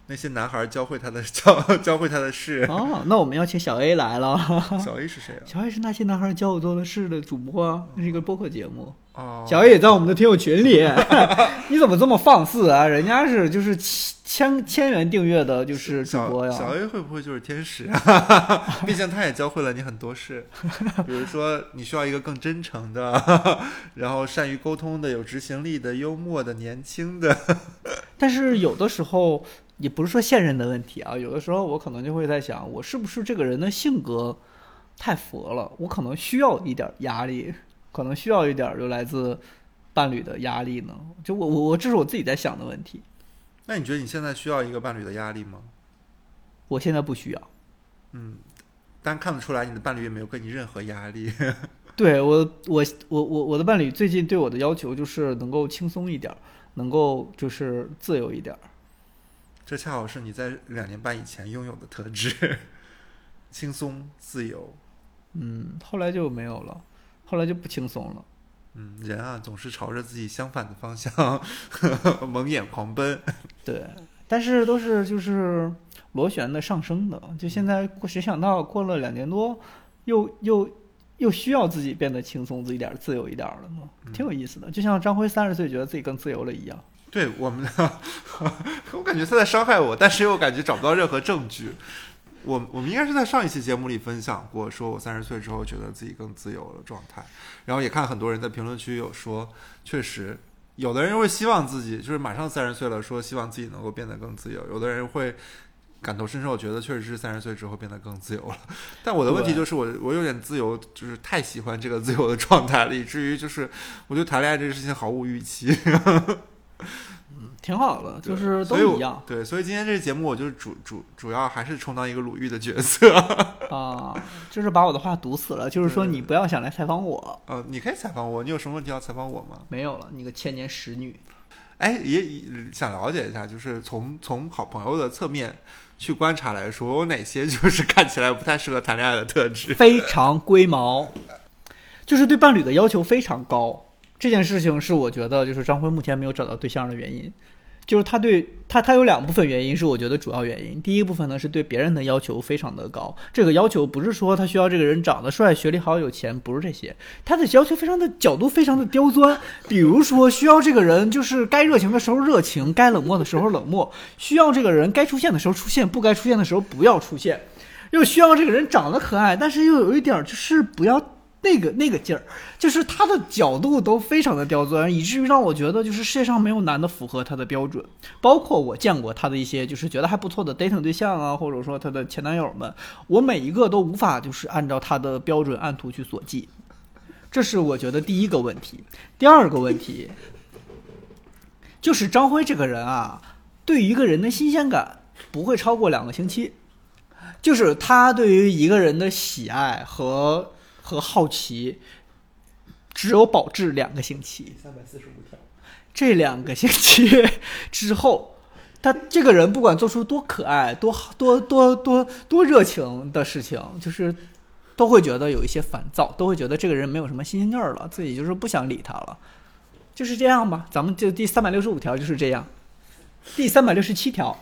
那些男孩教会他的教 *laughs* 教会他的事，哦，那我们要请小 A 来了。小 A 是谁啊？小 A 是那些男孩教我做的事的主播啊，那是一个播客节目。哦，小 A 也在我们的听友群里，*laughs* 你怎么这么放肆啊？人家是就是千千元订阅的，就是主播呀。小 A 会不会就是天使啊？*laughs* 毕竟他也教会了你很多事，比如说你需要一个更真诚的，然后善于沟通的、有执行力的、幽默的、年轻的。但是有的时候也不是说现任的问题啊，有的时候我可能就会在想，我是不是这个人的性格太佛了？我可能需要一点压力，可能需要一点就来自伴侣的压力呢。就我我我这是我自己在想的问题，那你觉得你现在需要一个伴侣的压力吗？我现在不需要。嗯，但看得出来你的伴侣也没有给你任何压力。*laughs* 对我，我我我我的伴侣最近对我的要求就是能够轻松一点儿，能够就是自由一点儿。这恰好是你在两年半以前拥有的特质：轻松、自由。嗯，后来就没有了，后来就不轻松了。嗯，人啊，总是朝着自己相反的方向 *laughs* 蒙眼狂奔。对，但是都是就是螺旋的上升的。就现在，谁想到过了两年多，又又又需要自己变得轻松一点儿、自由一点儿了呢？挺有意思的。就像张辉三十岁觉得自己更自由了一样。对我们的，*laughs* 我感觉他在伤害我，但是又感觉找不到任何证据。我我们应该是在上一期节目里分享过，说我三十岁之后觉得自己更自由了状态，然后也看很多人在评论区有说，确实有的人会希望自己就是马上三十岁了，说希望自己能够变得更自由，有的人会感同身受，觉得确实是三十岁之后变得更自由了。但我的问题就是我我有点自由，就是太喜欢这个自由的状态了，以至于就是我对谈恋爱这个事情毫无预期。挺好的，就是都一样对，所以今天这个节目我就主主主要还是充当一个鲁豫的角色。啊，就是把我的话堵死了，就是说你不要想来采访我，呃，你可以采访我，你有什么问题要采访我吗？没有了，你个千年使女。哎，也也想了解一下，就是从从好朋友的侧面去观察来说，有哪些就是看起来不太适合谈恋爱的特质？非常龟毛，就是对伴侣的要求非常高。这件事情是我觉得就是张辉目前没有找到对象的原因，就是他对他他有两部分原因是我觉得主要原因。第一部分呢是对别人的要求非常的高，这个要求不是说他需要这个人长得帅、学历好、有钱，不是这些，他的要求非常的角度非常的刁钻。比如说需要这个人就是该热情的时候热情，该冷漠的时候冷漠，需要这个人该出现的时候出现，不该出现的时候不要出现。又需要这个人长得可爱，但是又有一点就是不要那个那个劲儿，就是他的角度都非常的刁钻，以至于让我觉得就是世界上没有男的符合他的标准。包括我见过他的一些就是觉得还不错的 dating 对象啊，或者说他的前男友们，我每一个都无法就是按照他的标准按图去所记。这是我觉得第一个问题。第二个问题就是张辉这个人啊，对于一个人的新鲜感不会超过两个星期。就是他对于一个人的喜爱和和好奇，只有保质两个星期。三百四十五条，这两个星期之后，他这个人不管做出多可爱、多好多多多多热情的事情，就是都会觉得有一些烦躁，都会觉得这个人没有什么新鲜劲儿了，自己就是不想理他了。就是这样吧，咱们就第三百六十五条就是这样，第三百六十七条。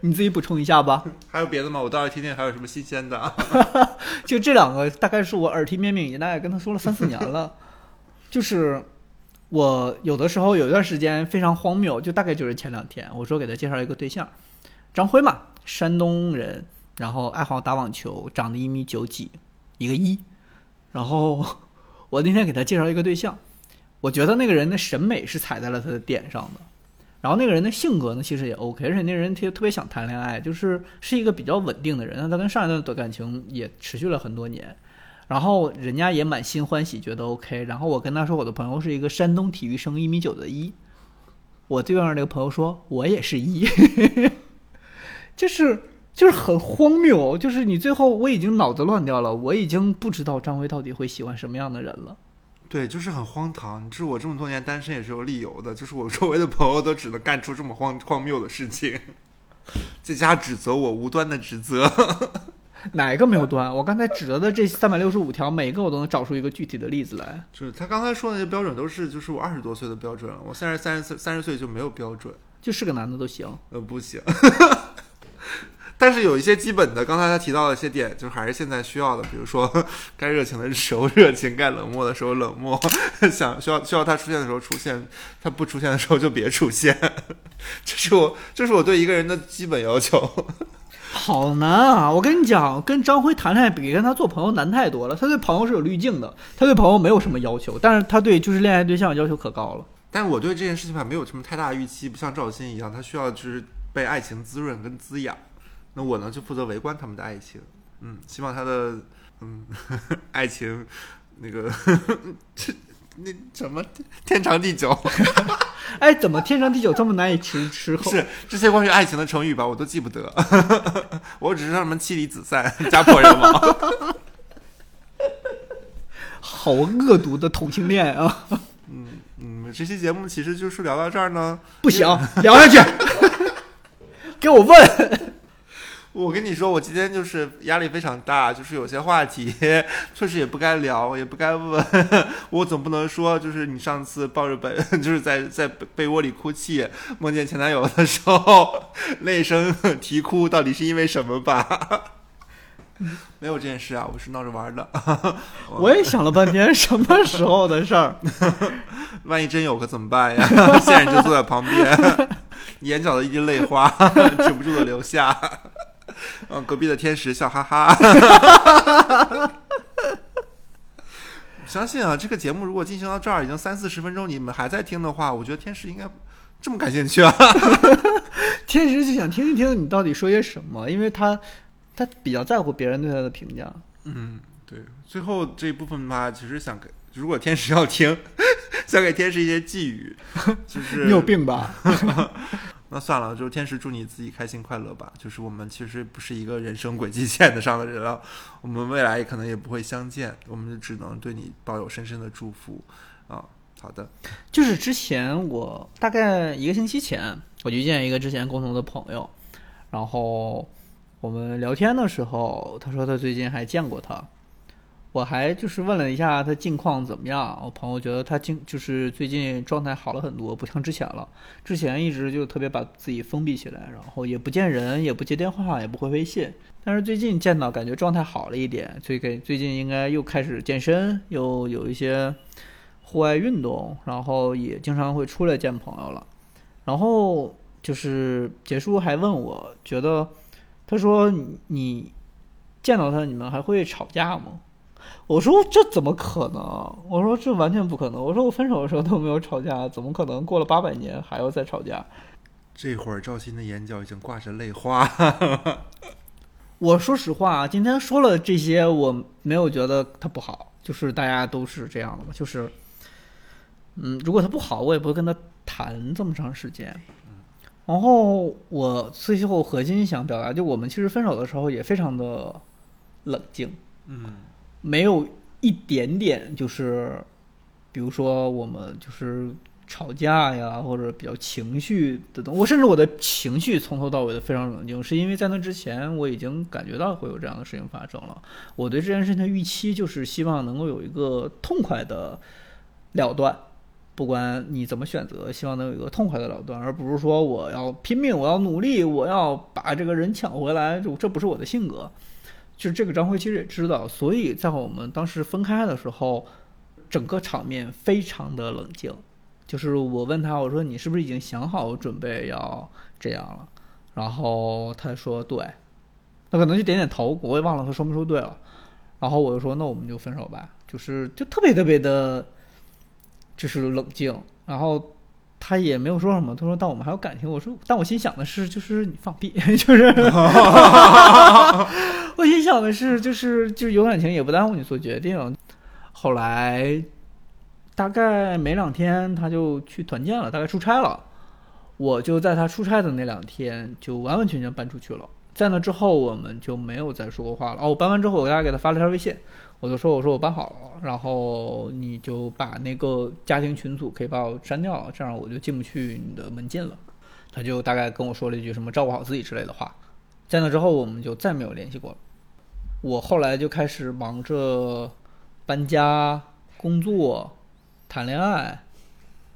你自己补充一下吧。*laughs* 还有别的吗？我倒是听听还有什么新鲜的。*laughs* 就这两个，大概是我耳提面命，已经大概跟他说了三四年了。*laughs* 就是我有的时候有一段时间非常荒谬，就大概就是前两天，我说给他介绍一个对象，张辉嘛，山东人，然后爱好打网球，长得一米九几，一个一。然后我那天给他介绍一个对象，我觉得那个人的审美是踩在了他的点上的。然后那个人的性格呢，其实也 OK，而且那个人特特别想谈恋爱，就是是一个比较稳定的人。他跟上一段的感情也持续了很多年，然后人家也满心欢喜，觉得 OK。然后我跟他说，我的朋友是一个山东体育生，一米九的一。我对面那个朋友说，我也是一，*laughs* 就是就是很荒谬，就是你最后我已经脑子乱掉了，我已经不知道张辉到底会喜欢什么样的人了。对，就是很荒唐。就是我这么多年单身也是有理由的，就是我周围的朋友都只能干出这么荒荒谬的事情，在家指责我，无端的指责。*laughs* 哪一个没有端？我刚才指责的这三百六十五条，每个我都能找出一个具体的例子来。就是他刚才说的那些标准都是，就是我二十多岁的标准了，我现在三十岁，三十岁就没有标准，就是个男的都行。呃，不行。*laughs* 但是有一些基本的，刚才他提到的一些点，就还是现在需要的，比如说 *laughs* 该热情的时候热情，该冷漠的时候冷漠，想需要需要他出现的时候出现，他不出现的时候就别出现，*laughs* 这是我这是我对一个人的基本要求。*laughs* 好难啊！我跟你讲，跟张辉谈恋爱比跟他做朋友难太多了。他对朋友是有滤镜的，他对朋友没有什么要求，但是他对就是恋爱对象要求可高了。但我对这件事情吧没有什么太大预期，不像赵鑫一样，他需要就是被爱情滋润跟滋养。那我呢就负责围观他们的爱情，嗯，希望他的嗯 *laughs* 爱情那个这那什么天长地久。*laughs* 哎，怎么天长地久这么难以持持 *laughs* 后？是这些关于爱情的成语吧，我都记不得，我只知道什么妻离子散、家破人亡。好恶毒的同性恋啊！嗯，这期节目其实就是聊到这儿呢。不行，聊下去，给我问。我跟你说，我今天就是压力非常大，就是有些话题 *laughs* 确实也不该聊，也不该问。*laughs* 我总不能说，就是你上次抱着被，*laughs* 就是在在被被窝里哭泣，梦见前男友的时候泪声啼哭，到底是因为什么吧？没有这件事啊，我是闹着玩的。我也想了半天，什么时候的事儿？万一真有可怎么办呀？现任就坐在旁边，眼角的一滴泪花止不住的流下。嗯，隔壁的天使笑哈哈。*laughs* 相信啊，这个节目如果进行到这儿已经三四十分钟，你们还在听的话，我觉得天使应该这么感兴趣啊。*laughs* 天使就想听一听你到底说些什么，因为他他比较在乎别人对他的评价。嗯，对。最后这一部分吧，其实想给，如果天使要听，*laughs* 想给天使一些寄语，就是你有病吧？那算了，就天使祝你自己开心快乐吧。就是我们其实不是一个人生轨迹线的上的人了，我们未来可能也不会相见，我们就只能对你抱有深深的祝福啊。好的，就是之前我大概一个星期前，我就见一个之前共同的朋友，然后我们聊天的时候，他说他最近还见过他，我还就是问了一下他近况怎么样。我朋友觉得他近就是最近状态好了很多，不像之前了。之前一直就特别把自己封闭起来，然后也不见人，也不接电话，也不回微信。但是最近见到，感觉状态好了一点，最给最近应该又开始健身，又有一些。户外运动，然后也经常会出来见朋友了，然后就是结束还问我觉得，他说你见到他你们还会吵架吗？我说这怎么可能？我说这完全不可能。我说我分手的时候都没有吵架，怎么可能过了八百年还要再吵架？这会儿赵鑫的眼角已经挂着泪花。我说实话，今天说了这些，我没有觉得他不好，就是大家都是这样的嘛，就是。嗯，如果他不好，我也不会跟他谈这么长时间。然后我最后核心想表达，就我们其实分手的时候也非常的冷静，嗯，没有一点点就是，比如说我们就是吵架呀，或者比较情绪的东。我甚至我的情绪从头到尾的非常冷静，是因为在那之前我已经感觉到会有这样的事情发生了。我对这件事情的预期就是希望能够有一个痛快的了断。不管你怎么选择，希望能有一个痛快的了断，而不是说我要拼命，我要努力，我要把这个人抢回来。就这不是我的性格。就是这个张辉其实也知道，所以在我们当时分开的时候，整个场面非常的冷静。就是我问他，我说你是不是已经想好准备要这样了？然后他说对，他可能就点点头，我也忘了他说没说对了。然后我就说那我们就分手吧，就是就特别特别的。就是冷静，然后他也没有说什么。他说：“但我们还有感情。”我说：“但我心想的是，就是你放屁，*laughs* 就是 *laughs* 我心想的是，就是就是有感情也不耽误你做决定。”后来大概没两天，他就去团建了，大概出差了。我就在他出差的那两天，就完完全全搬出去了。在那之后，我们就没有再说过话了。哦，我搬完之后，我给他给他发了条微信。我就说，我说我搬好了，然后你就把那个家庭群组可以把我删掉了，这样我就进不去你的门禁了。他就大概跟我说了一句什么照顾好自己之类的话。在那之后，我们就再没有联系过了。我后来就开始忙着搬家、工作、谈恋爱，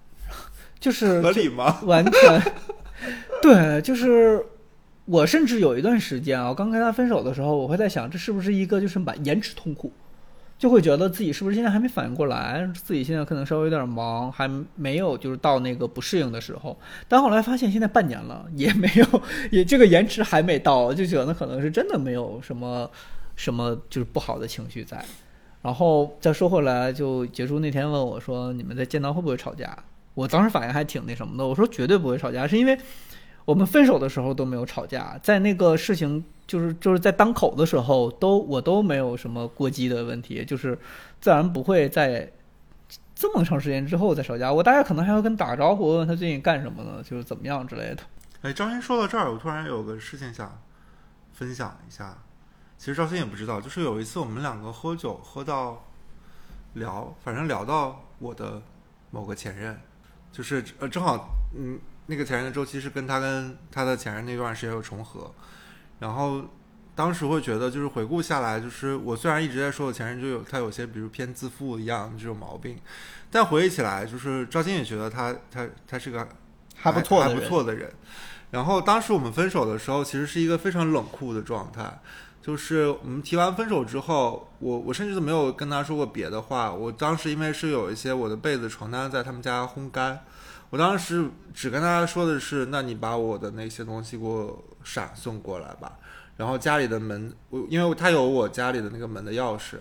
*laughs* 就是合理吗？完全 *laughs* 对，就是我甚至有一段时间啊，刚跟他分手的时候，我会在想，这是不是一个就是满延迟痛苦？就会觉得自己是不是现在还没反应过来，自己现在可能稍微有点忙，还没有就是到那个不适应的时候。但后来发现现在半年了，也没有，*laughs* 也这个延迟还没到，就觉得可能是真的没有什么什么就是不好的情绪在。然后再说回来，就结束那天问我说：“你们在见到会不会吵架？”我当时反应还挺那什么的，我说绝对不会吵架，是因为我们分手的时候都没有吵架，在那个事情。就是就是在当口的时候，都我都没有什么过激的问题，就是自然不会在这么长时间之后再吵架。我大概可能还要跟打个招呼，问问他最近干什么呢，就是怎么样之类的。哎，赵鑫说到这儿，我突然有个事情想分享一下。其实赵鑫也不知道，就是有一次我们两个喝酒，喝到聊，反正聊到我的某个前任，就是呃正好嗯那个前任的周期是跟他跟他的前任那段时间有重合。然后，当时会觉得，就是回顾下来，就是我虽然一直在说我前任就有他有些比如偏自负一样这种毛病，但回忆起来，就是赵鑫也觉得他他他是个还不错还不错的人。然后当时我们分手的时候，其实是一个非常冷酷的状态，就是我们提完分手之后，我我甚至都没有跟他说过别的话。我当时因为是有一些我的被子床单在他们家烘干。我当时只跟他说的是：“那你把我的那些东西给我闪送过来吧。”然后家里的门，我因为他有我家里的那个门的钥匙，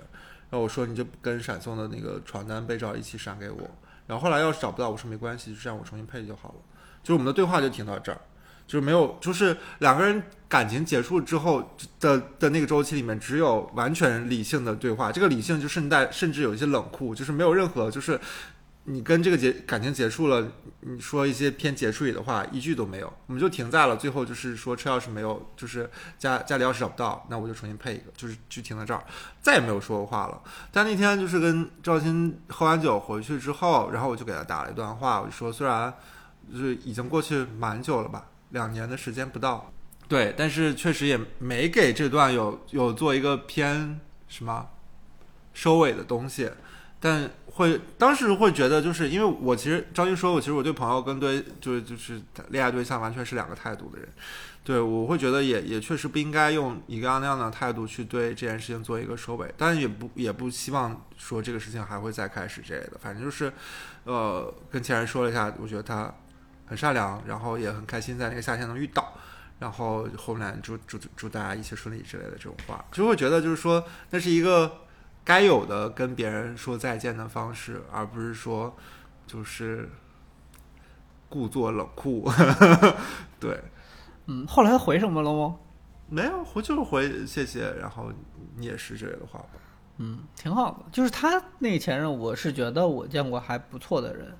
然后我说：“你就跟闪送的那个床单被罩一起闪给我。”然后后来要是找不到，我说没关系，就这样我重新配就好了。就是我们的对话就停到这儿。就是没有，就是两个人感情结束之后的的那个周期里面，只有完全理性的对话。这个理性就甚带甚至有一些冷酷，就是没有任何就是你跟这个结感情结束了，你说一些偏结束语的话，一句都没有，我们就停在了最后，就是说车钥匙没有，就是家家里钥匙找不到，那我就重新配一个，就是就停在这儿，再也没有说过话了。但那天就是跟赵鑫喝完酒回去之后，然后我就给他打了一段话，我就说虽然就是已经过去蛮久了吧，两年的时间不到，对，但是确实也没给这段有有做一个偏什么收尾的东西，但会当时会觉得，就是因为我其实赵鑫说我其实我对朋友跟对就是就是恋爱对象完全是两个态度的人，对我会觉得也也确实不应该用一个样那样的态度去对这件事情做一个收尾，但也不也不希望说这个事情还会再开始之类的，反正就是呃跟前任说了一下，我觉得他很善良，然后也很开心在那个夏天能遇到。然后后面祝祝祝大家一切顺利之类的这种话，就会觉得就是说那是一个该有的跟别人说再见的方式，而不是说就是故作冷酷。*laughs* 对，嗯，后来他回什么了吗？没有回就是回谢谢，然后你也是这类的话吧。嗯，挺好的。就是他那个前任，我是觉得我见过还不错的人，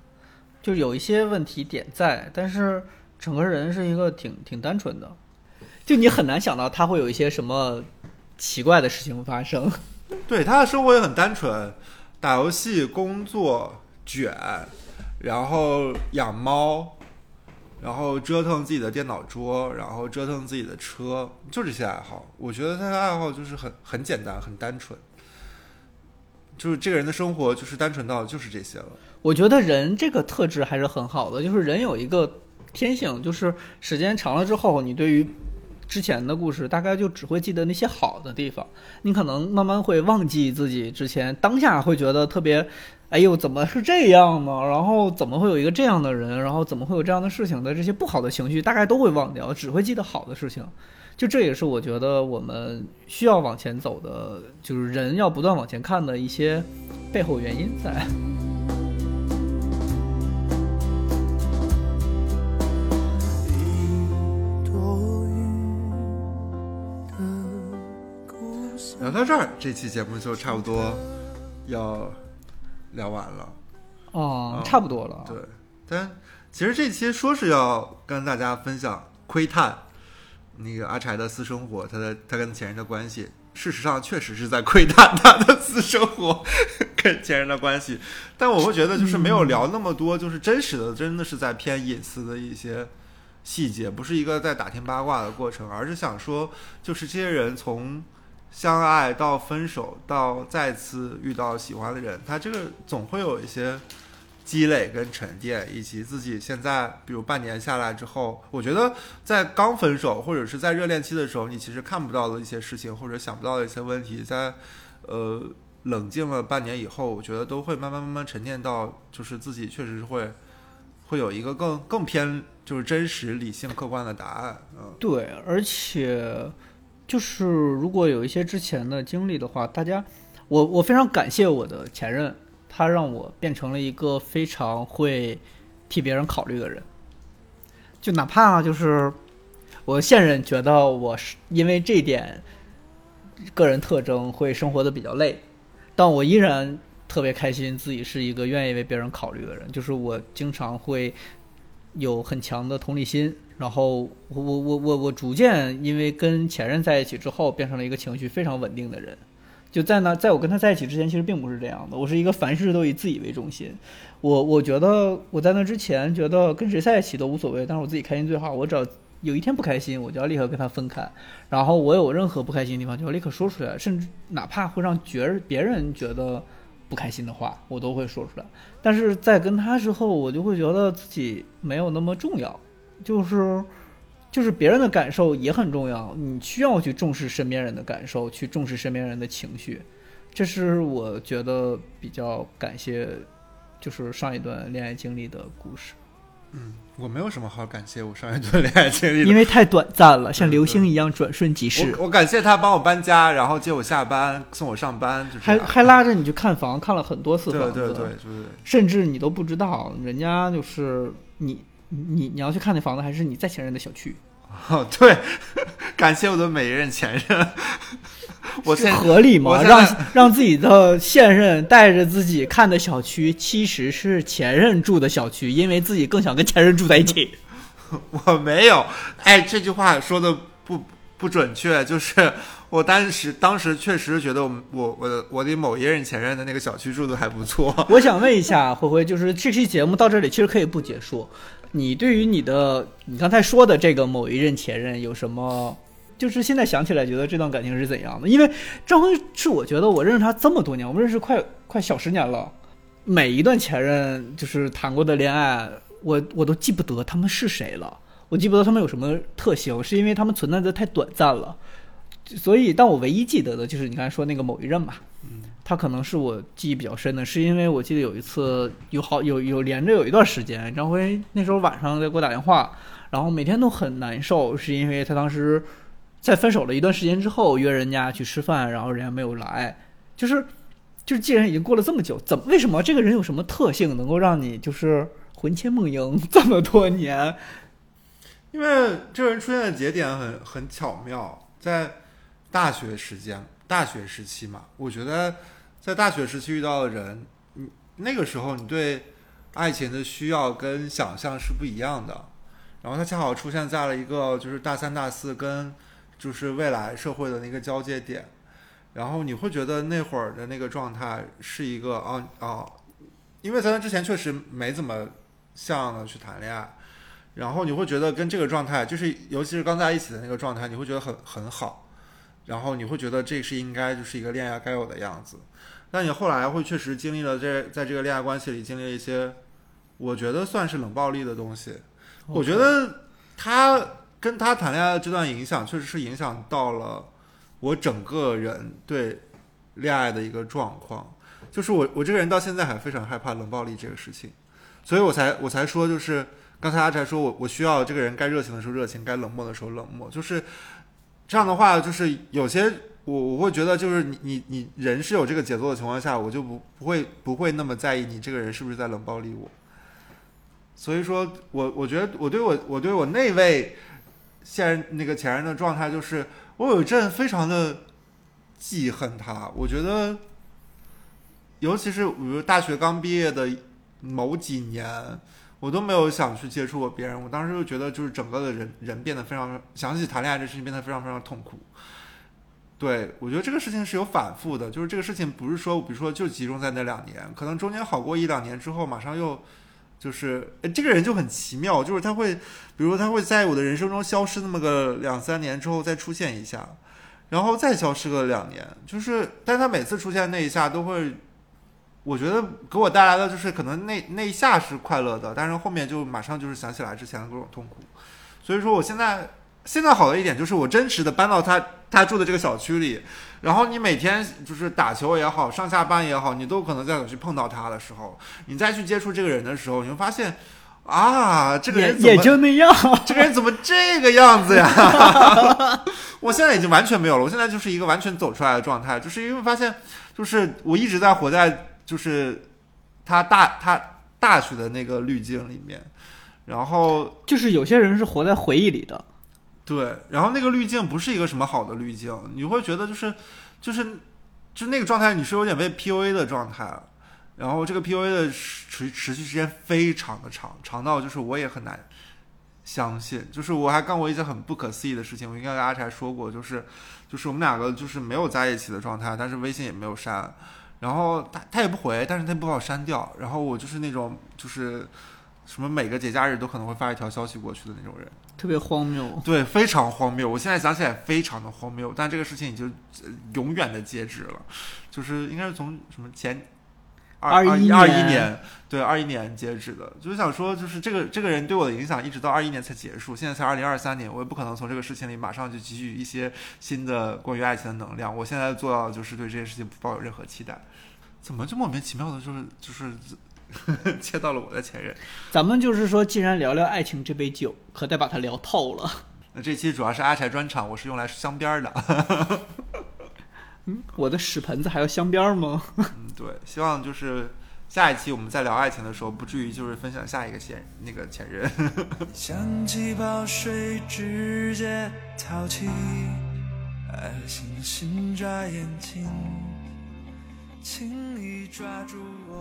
就有一些问题点在，但是整个人是一个挺挺单纯的，就你很难想到他会有一些什么奇怪的事情发生。对他的生活也很单纯，打游戏、工作、卷，然后养猫，然后折腾自己的电脑桌，然后折腾自己的车，就这些爱好。我觉得他的爱好就是很很简单，很单纯，就是这个人的生活就是单纯到就是这些了。我觉得人这个特质还是很好的，就是人有一个天性，就是时间长了之后，你对于之前的故事大概就只会记得那些好的地方，你可能慢慢会忘记自己之前当下会觉得特别，哎呦怎么是这样呢？然后怎么会有一个这样的人？然后怎么会有这样的事情的这些不好的情绪大概都会忘掉，只会记得好的事情。就这也是我觉得我们需要往前走的，就是人要不断往前看的一些背后原因在。聊到这儿，这期节目就差不多要聊完了。哦啊，差不多了。对，但其实这期说是要跟大家分享窥探那个阿柴的私生活，他的他跟前任的关系。事实上，确实是在窥探他的私生活跟前任的关系，但我会觉得就是没有聊那么多，就是真实的，真的是在偏隐私的一些细节，不是一个在打听八卦的过程，而是想说，就是这些人从相爱到分手到再次遇到喜欢的人，他这个总会有一些积累跟沉淀，以及自己现在比如半年下来之后，我觉得在刚分手或者是在热恋期的时候，你其实看不到的一些事情或者想不到的一些问题，在呃冷静了半年以后，我觉得都会慢慢慢慢沉淀到，就是自己确实是会会有一个更更偏就是真实、理性、客观的答案。嗯，对，而且就是如果有一些之前的经历的话，大家，我我非常感谢我的前任，他让我变成了一个非常会替别人考虑的人。就哪怕就是我现任觉得我是因为这点个人特征会生活的比较累，但我依然特别开心自己是一个愿意为别人考虑的人。就是我经常会有很强的同理心，然后我我我我我逐渐因为跟前任在一起之后，变成了一个情绪非常稳定的人。就在那，在我跟他在一起之前，其实并不是这样的。我是一个凡事都以自己为中心。我我觉得我在那之前觉得跟谁在一起都无所谓，但是我自己开心最好。我只要有一天不开心，我就要立刻跟他分开。然后我有任何不开心的地方，就要立刻说出来，甚至哪怕会让觉别人觉得不开心的话，我都会说出来。但是在跟他之后，我就会觉得自己没有那么重要，就是就是别人的感受也很重要，你需要去重视身边人的感受，去重视身边人的情绪，这是我觉得比较感谢，就是上一段恋爱经历的故事，我没有什么好感谢我上一段恋爱经历的因为太短暂了，像流星一样转瞬即逝。我我感谢他帮我搬家，然后接我下班，送我上班，就是还还拉着你去看房，看了很多次房子，对对，就是甚至你都不知道，人家就是你你你要去看那房子，还是你在前任的小区？哦，对，*laughs* 感谢我的每一任前任。我现合理吗？让让自己的现任带着自己看的小区，其实是前任住的小区，因为自己更想跟前任住在一起。*laughs* 我没有，哎，这句话说的不不准确，就是我当时当时确实觉得我我我的我的某一任前任的那个小区住的还不错。我想问一下灰灰，就是这期节目到这里其实可以不结束。你对于你的你刚才说的这个某一任前任有什么？就是现在想起来，觉得这段感情是怎样的？因为张辉是我觉得我认识他这么多年，我们认识快快小十年了，每一段前任就是谈过的恋爱，我我都记不得他们是谁了，我记不得他们有什么特性，是因为他们存在的太短暂了。所以，但我唯一记得的就是你刚才说那个某一任吧，他可能是我记忆比较深的，是因为我记得有一次有好有有连着有一段时间，张辉那时候晚上在给我打电话，然后每天都很难受，是因为他当时在分手了一段时间之后约人家去吃饭，然后人家没有来，就是就是既然已经过了这么久，怎么为什么这个人有什么特性能够让你就是魂牵梦萦这么多年？因为这个人出现的节点很很巧妙，在大学时间、大学时期嘛，我觉得在大学时期遇到的人，你那个时候你对爱情的需要跟想象是不一样的，然后他恰好出现在了一个就是大三、大四跟就是未来社会的那个交界点，然后你会觉得那会儿的那个状态是一个啊啊，因为在那之前确实没怎么像样的去谈恋爱。然后你会觉得跟这个状态，就是尤其是刚在一起的那个状态，你会觉得很很好，然后你会觉得这是应该就是一个恋爱该有的样子。但你后来会确实经历了这在这个恋爱关系里经历了一些，我觉得算是冷暴力的东西。我觉得他跟他谈恋爱的这段影响，确实是影响到了我整个人对恋爱的一个状况。就是我我这个人到现在还非常害怕冷暴力这个事情，所以我才我才说就是。刚才阿柴说我我需要这个人该热情的时候热情，该冷漠的时候冷漠，就是这样的话，就是有些我我会觉得就是你你你人是有这个节奏的情况下，我就不不会不会那么在意你这个人是不是在冷暴力我。所以说我我觉得我对我我对我那位现那个前任的状态就是我有一阵非常的记恨他，我觉得尤其是比如大学刚毕业的某几年。我都没有想去接触过别人，我当时就觉得就是整个的人人变得非常，想起谈恋爱这事情变得非常非常痛苦。对我觉得这个事情是有反复的，就是这个事情不是说，比如说就集中在那两年，可能中间好过一两年之后，马上又就是，这个人就很奇妙，就是他会，比如他会在我的人生中消失那么个两三年之后再出现一下，然后再消失个两年，就是，但他每次出现那一下都会。我觉得给我带来的就是可能那那一下是快乐的，但是后面就马上就是想起来之前的各种痛苦，所以说我现在现在好的一点就是我真实的搬到他他住的这个小区里，然后你每天就是打球也好，上下班也好，你都可能在小区碰到他的时候，你再去接触这个人的时候，你会发现啊，这个人也也就那样，*laughs* 这个人怎么这个样子呀？*laughs* 我现在已经完全没有了，我现在就是一个完全走出来的状态，就是因为发现就是我一直在活在。就是他大他大学的那个滤镜里面，然后就是有些人是活在回忆里的，对，然后那个滤镜不是一个什么好的滤镜，你会觉得就是就是就那个状态，你是有点被 PUA 的状态，然后这个 PUA 的持持续时间非常的长，长到就是我也很难相信，就是我还干过一些很不可思议的事情，我应该跟阿柴说过，就是就是我们两个就是没有在一起的状态，但是微信也没有删。然后他他也不回，但是他不把我删掉。然后我就是那种就是什么每个节假日都可能会发一条消息过去的那种人，特别荒谬。对，非常荒谬。我现在想起来非常的荒谬，但这个事情已经永远的截止了，就是应该是从什么前二一二一年，对，二一年截止的。就是想说，就是这个这个人对我的影响一直到二一年才结束，现在才二零二三年，我也不可能从这个事情里马上就汲取一些新的关于爱情的能量。我现在做到的就是对这件事情不抱有任何期待。怎么就莫名其妙的，就是就是 *laughs* 切到了我的前任？咱们就是说，既然聊聊爱情这杯酒，可得把它聊透了。*laughs* 那这期主要是阿柴专场，我是用来镶边的。*laughs* 嗯，我的屎盆子还要镶边吗？嗯，对，希望就是下一期我们在聊爱情的时候，不至于就是分享下一个前那个前任。像气泡水直接淘气，爱星星眨眼睛。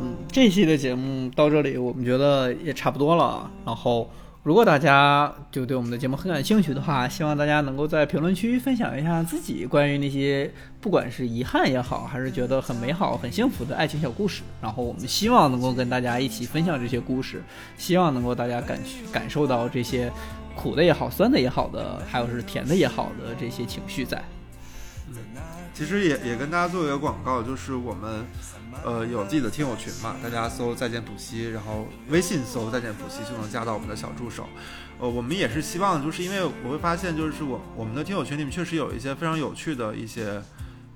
嗯，这期的节目到这里，我们觉得也差不多了。然后，如果大家就对我们的节目很感兴趣的话，希望大家能够在评论区分享一下自己关于那些不管是遗憾也好，还是觉得很美好、很幸福的爱情小故事。然后，我们希望能够跟大家一起分享这些故事，希望能够大家感感受到这些苦的也好、酸的也好的，还有是甜的也好的这些情绪在。其实也也跟大家做一个广告，就是我们呃有自己的听友群嘛，大家搜“再见普西”，然后微信搜“再见普西”就能加到我们的小助手。呃，我们也是希望，就是因为我会发现，就是我我们的听友群里面确实有一些非常有趣的一些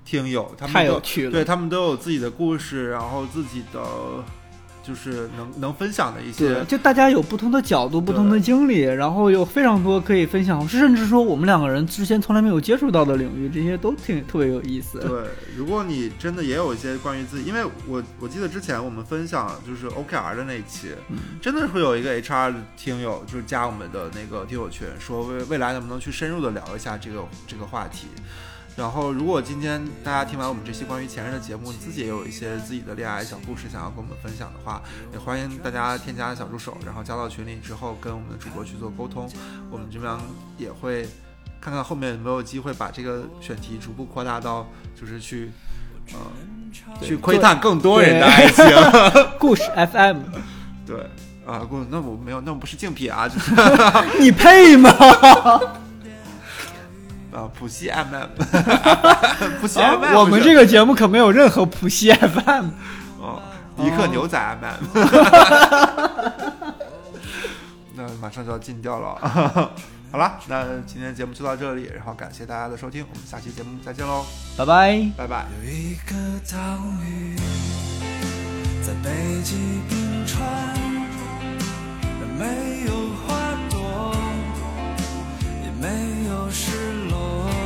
听友，他们都太有趣了对他们都有自己的故事，然后自己的就是能能分享的一些，就大家有不同的角度、不同的经历，然后有非常多可以分享，甚至说我们两个人之前从来没有接触到的领域，这些都挺特别有意思。对，如果你真的也有一些关于自己，因为我我记得之前我们分享就是 OKR 的那一期，嗯真的是会有一个 HR 的听友就是加我们的那个听友群，说未未来能不能去深入的聊一下这个这个话题。然后，如果今天大家听完我们这期关于前任的节目，自己也有一些自己的恋爱小故事想要跟我们分享的话，也欢迎大家添加小助手，然后加到群里之后跟我们的主播去做沟通。我们这边也会看看后面有没有机会把这个选题逐步扩大到，就是去呃去窥探更多人的爱情。故事 FM，对啊，故，那我没有，那我不是竞品啊，就是 *laughs* 你配吗？啊浦西 MM，*laughs* 浦西啊 MM，我们这个节目可没有任何普西 FM。*laughs* 哦，迪克牛仔 MM，*laughs* 那马上就要禁掉了。好了，那今天节目就到这里，然后感谢大家的收听，我们下期节目再见喽，拜拜。拜拜。有一个岛屿在北极冰川，没有没有失落。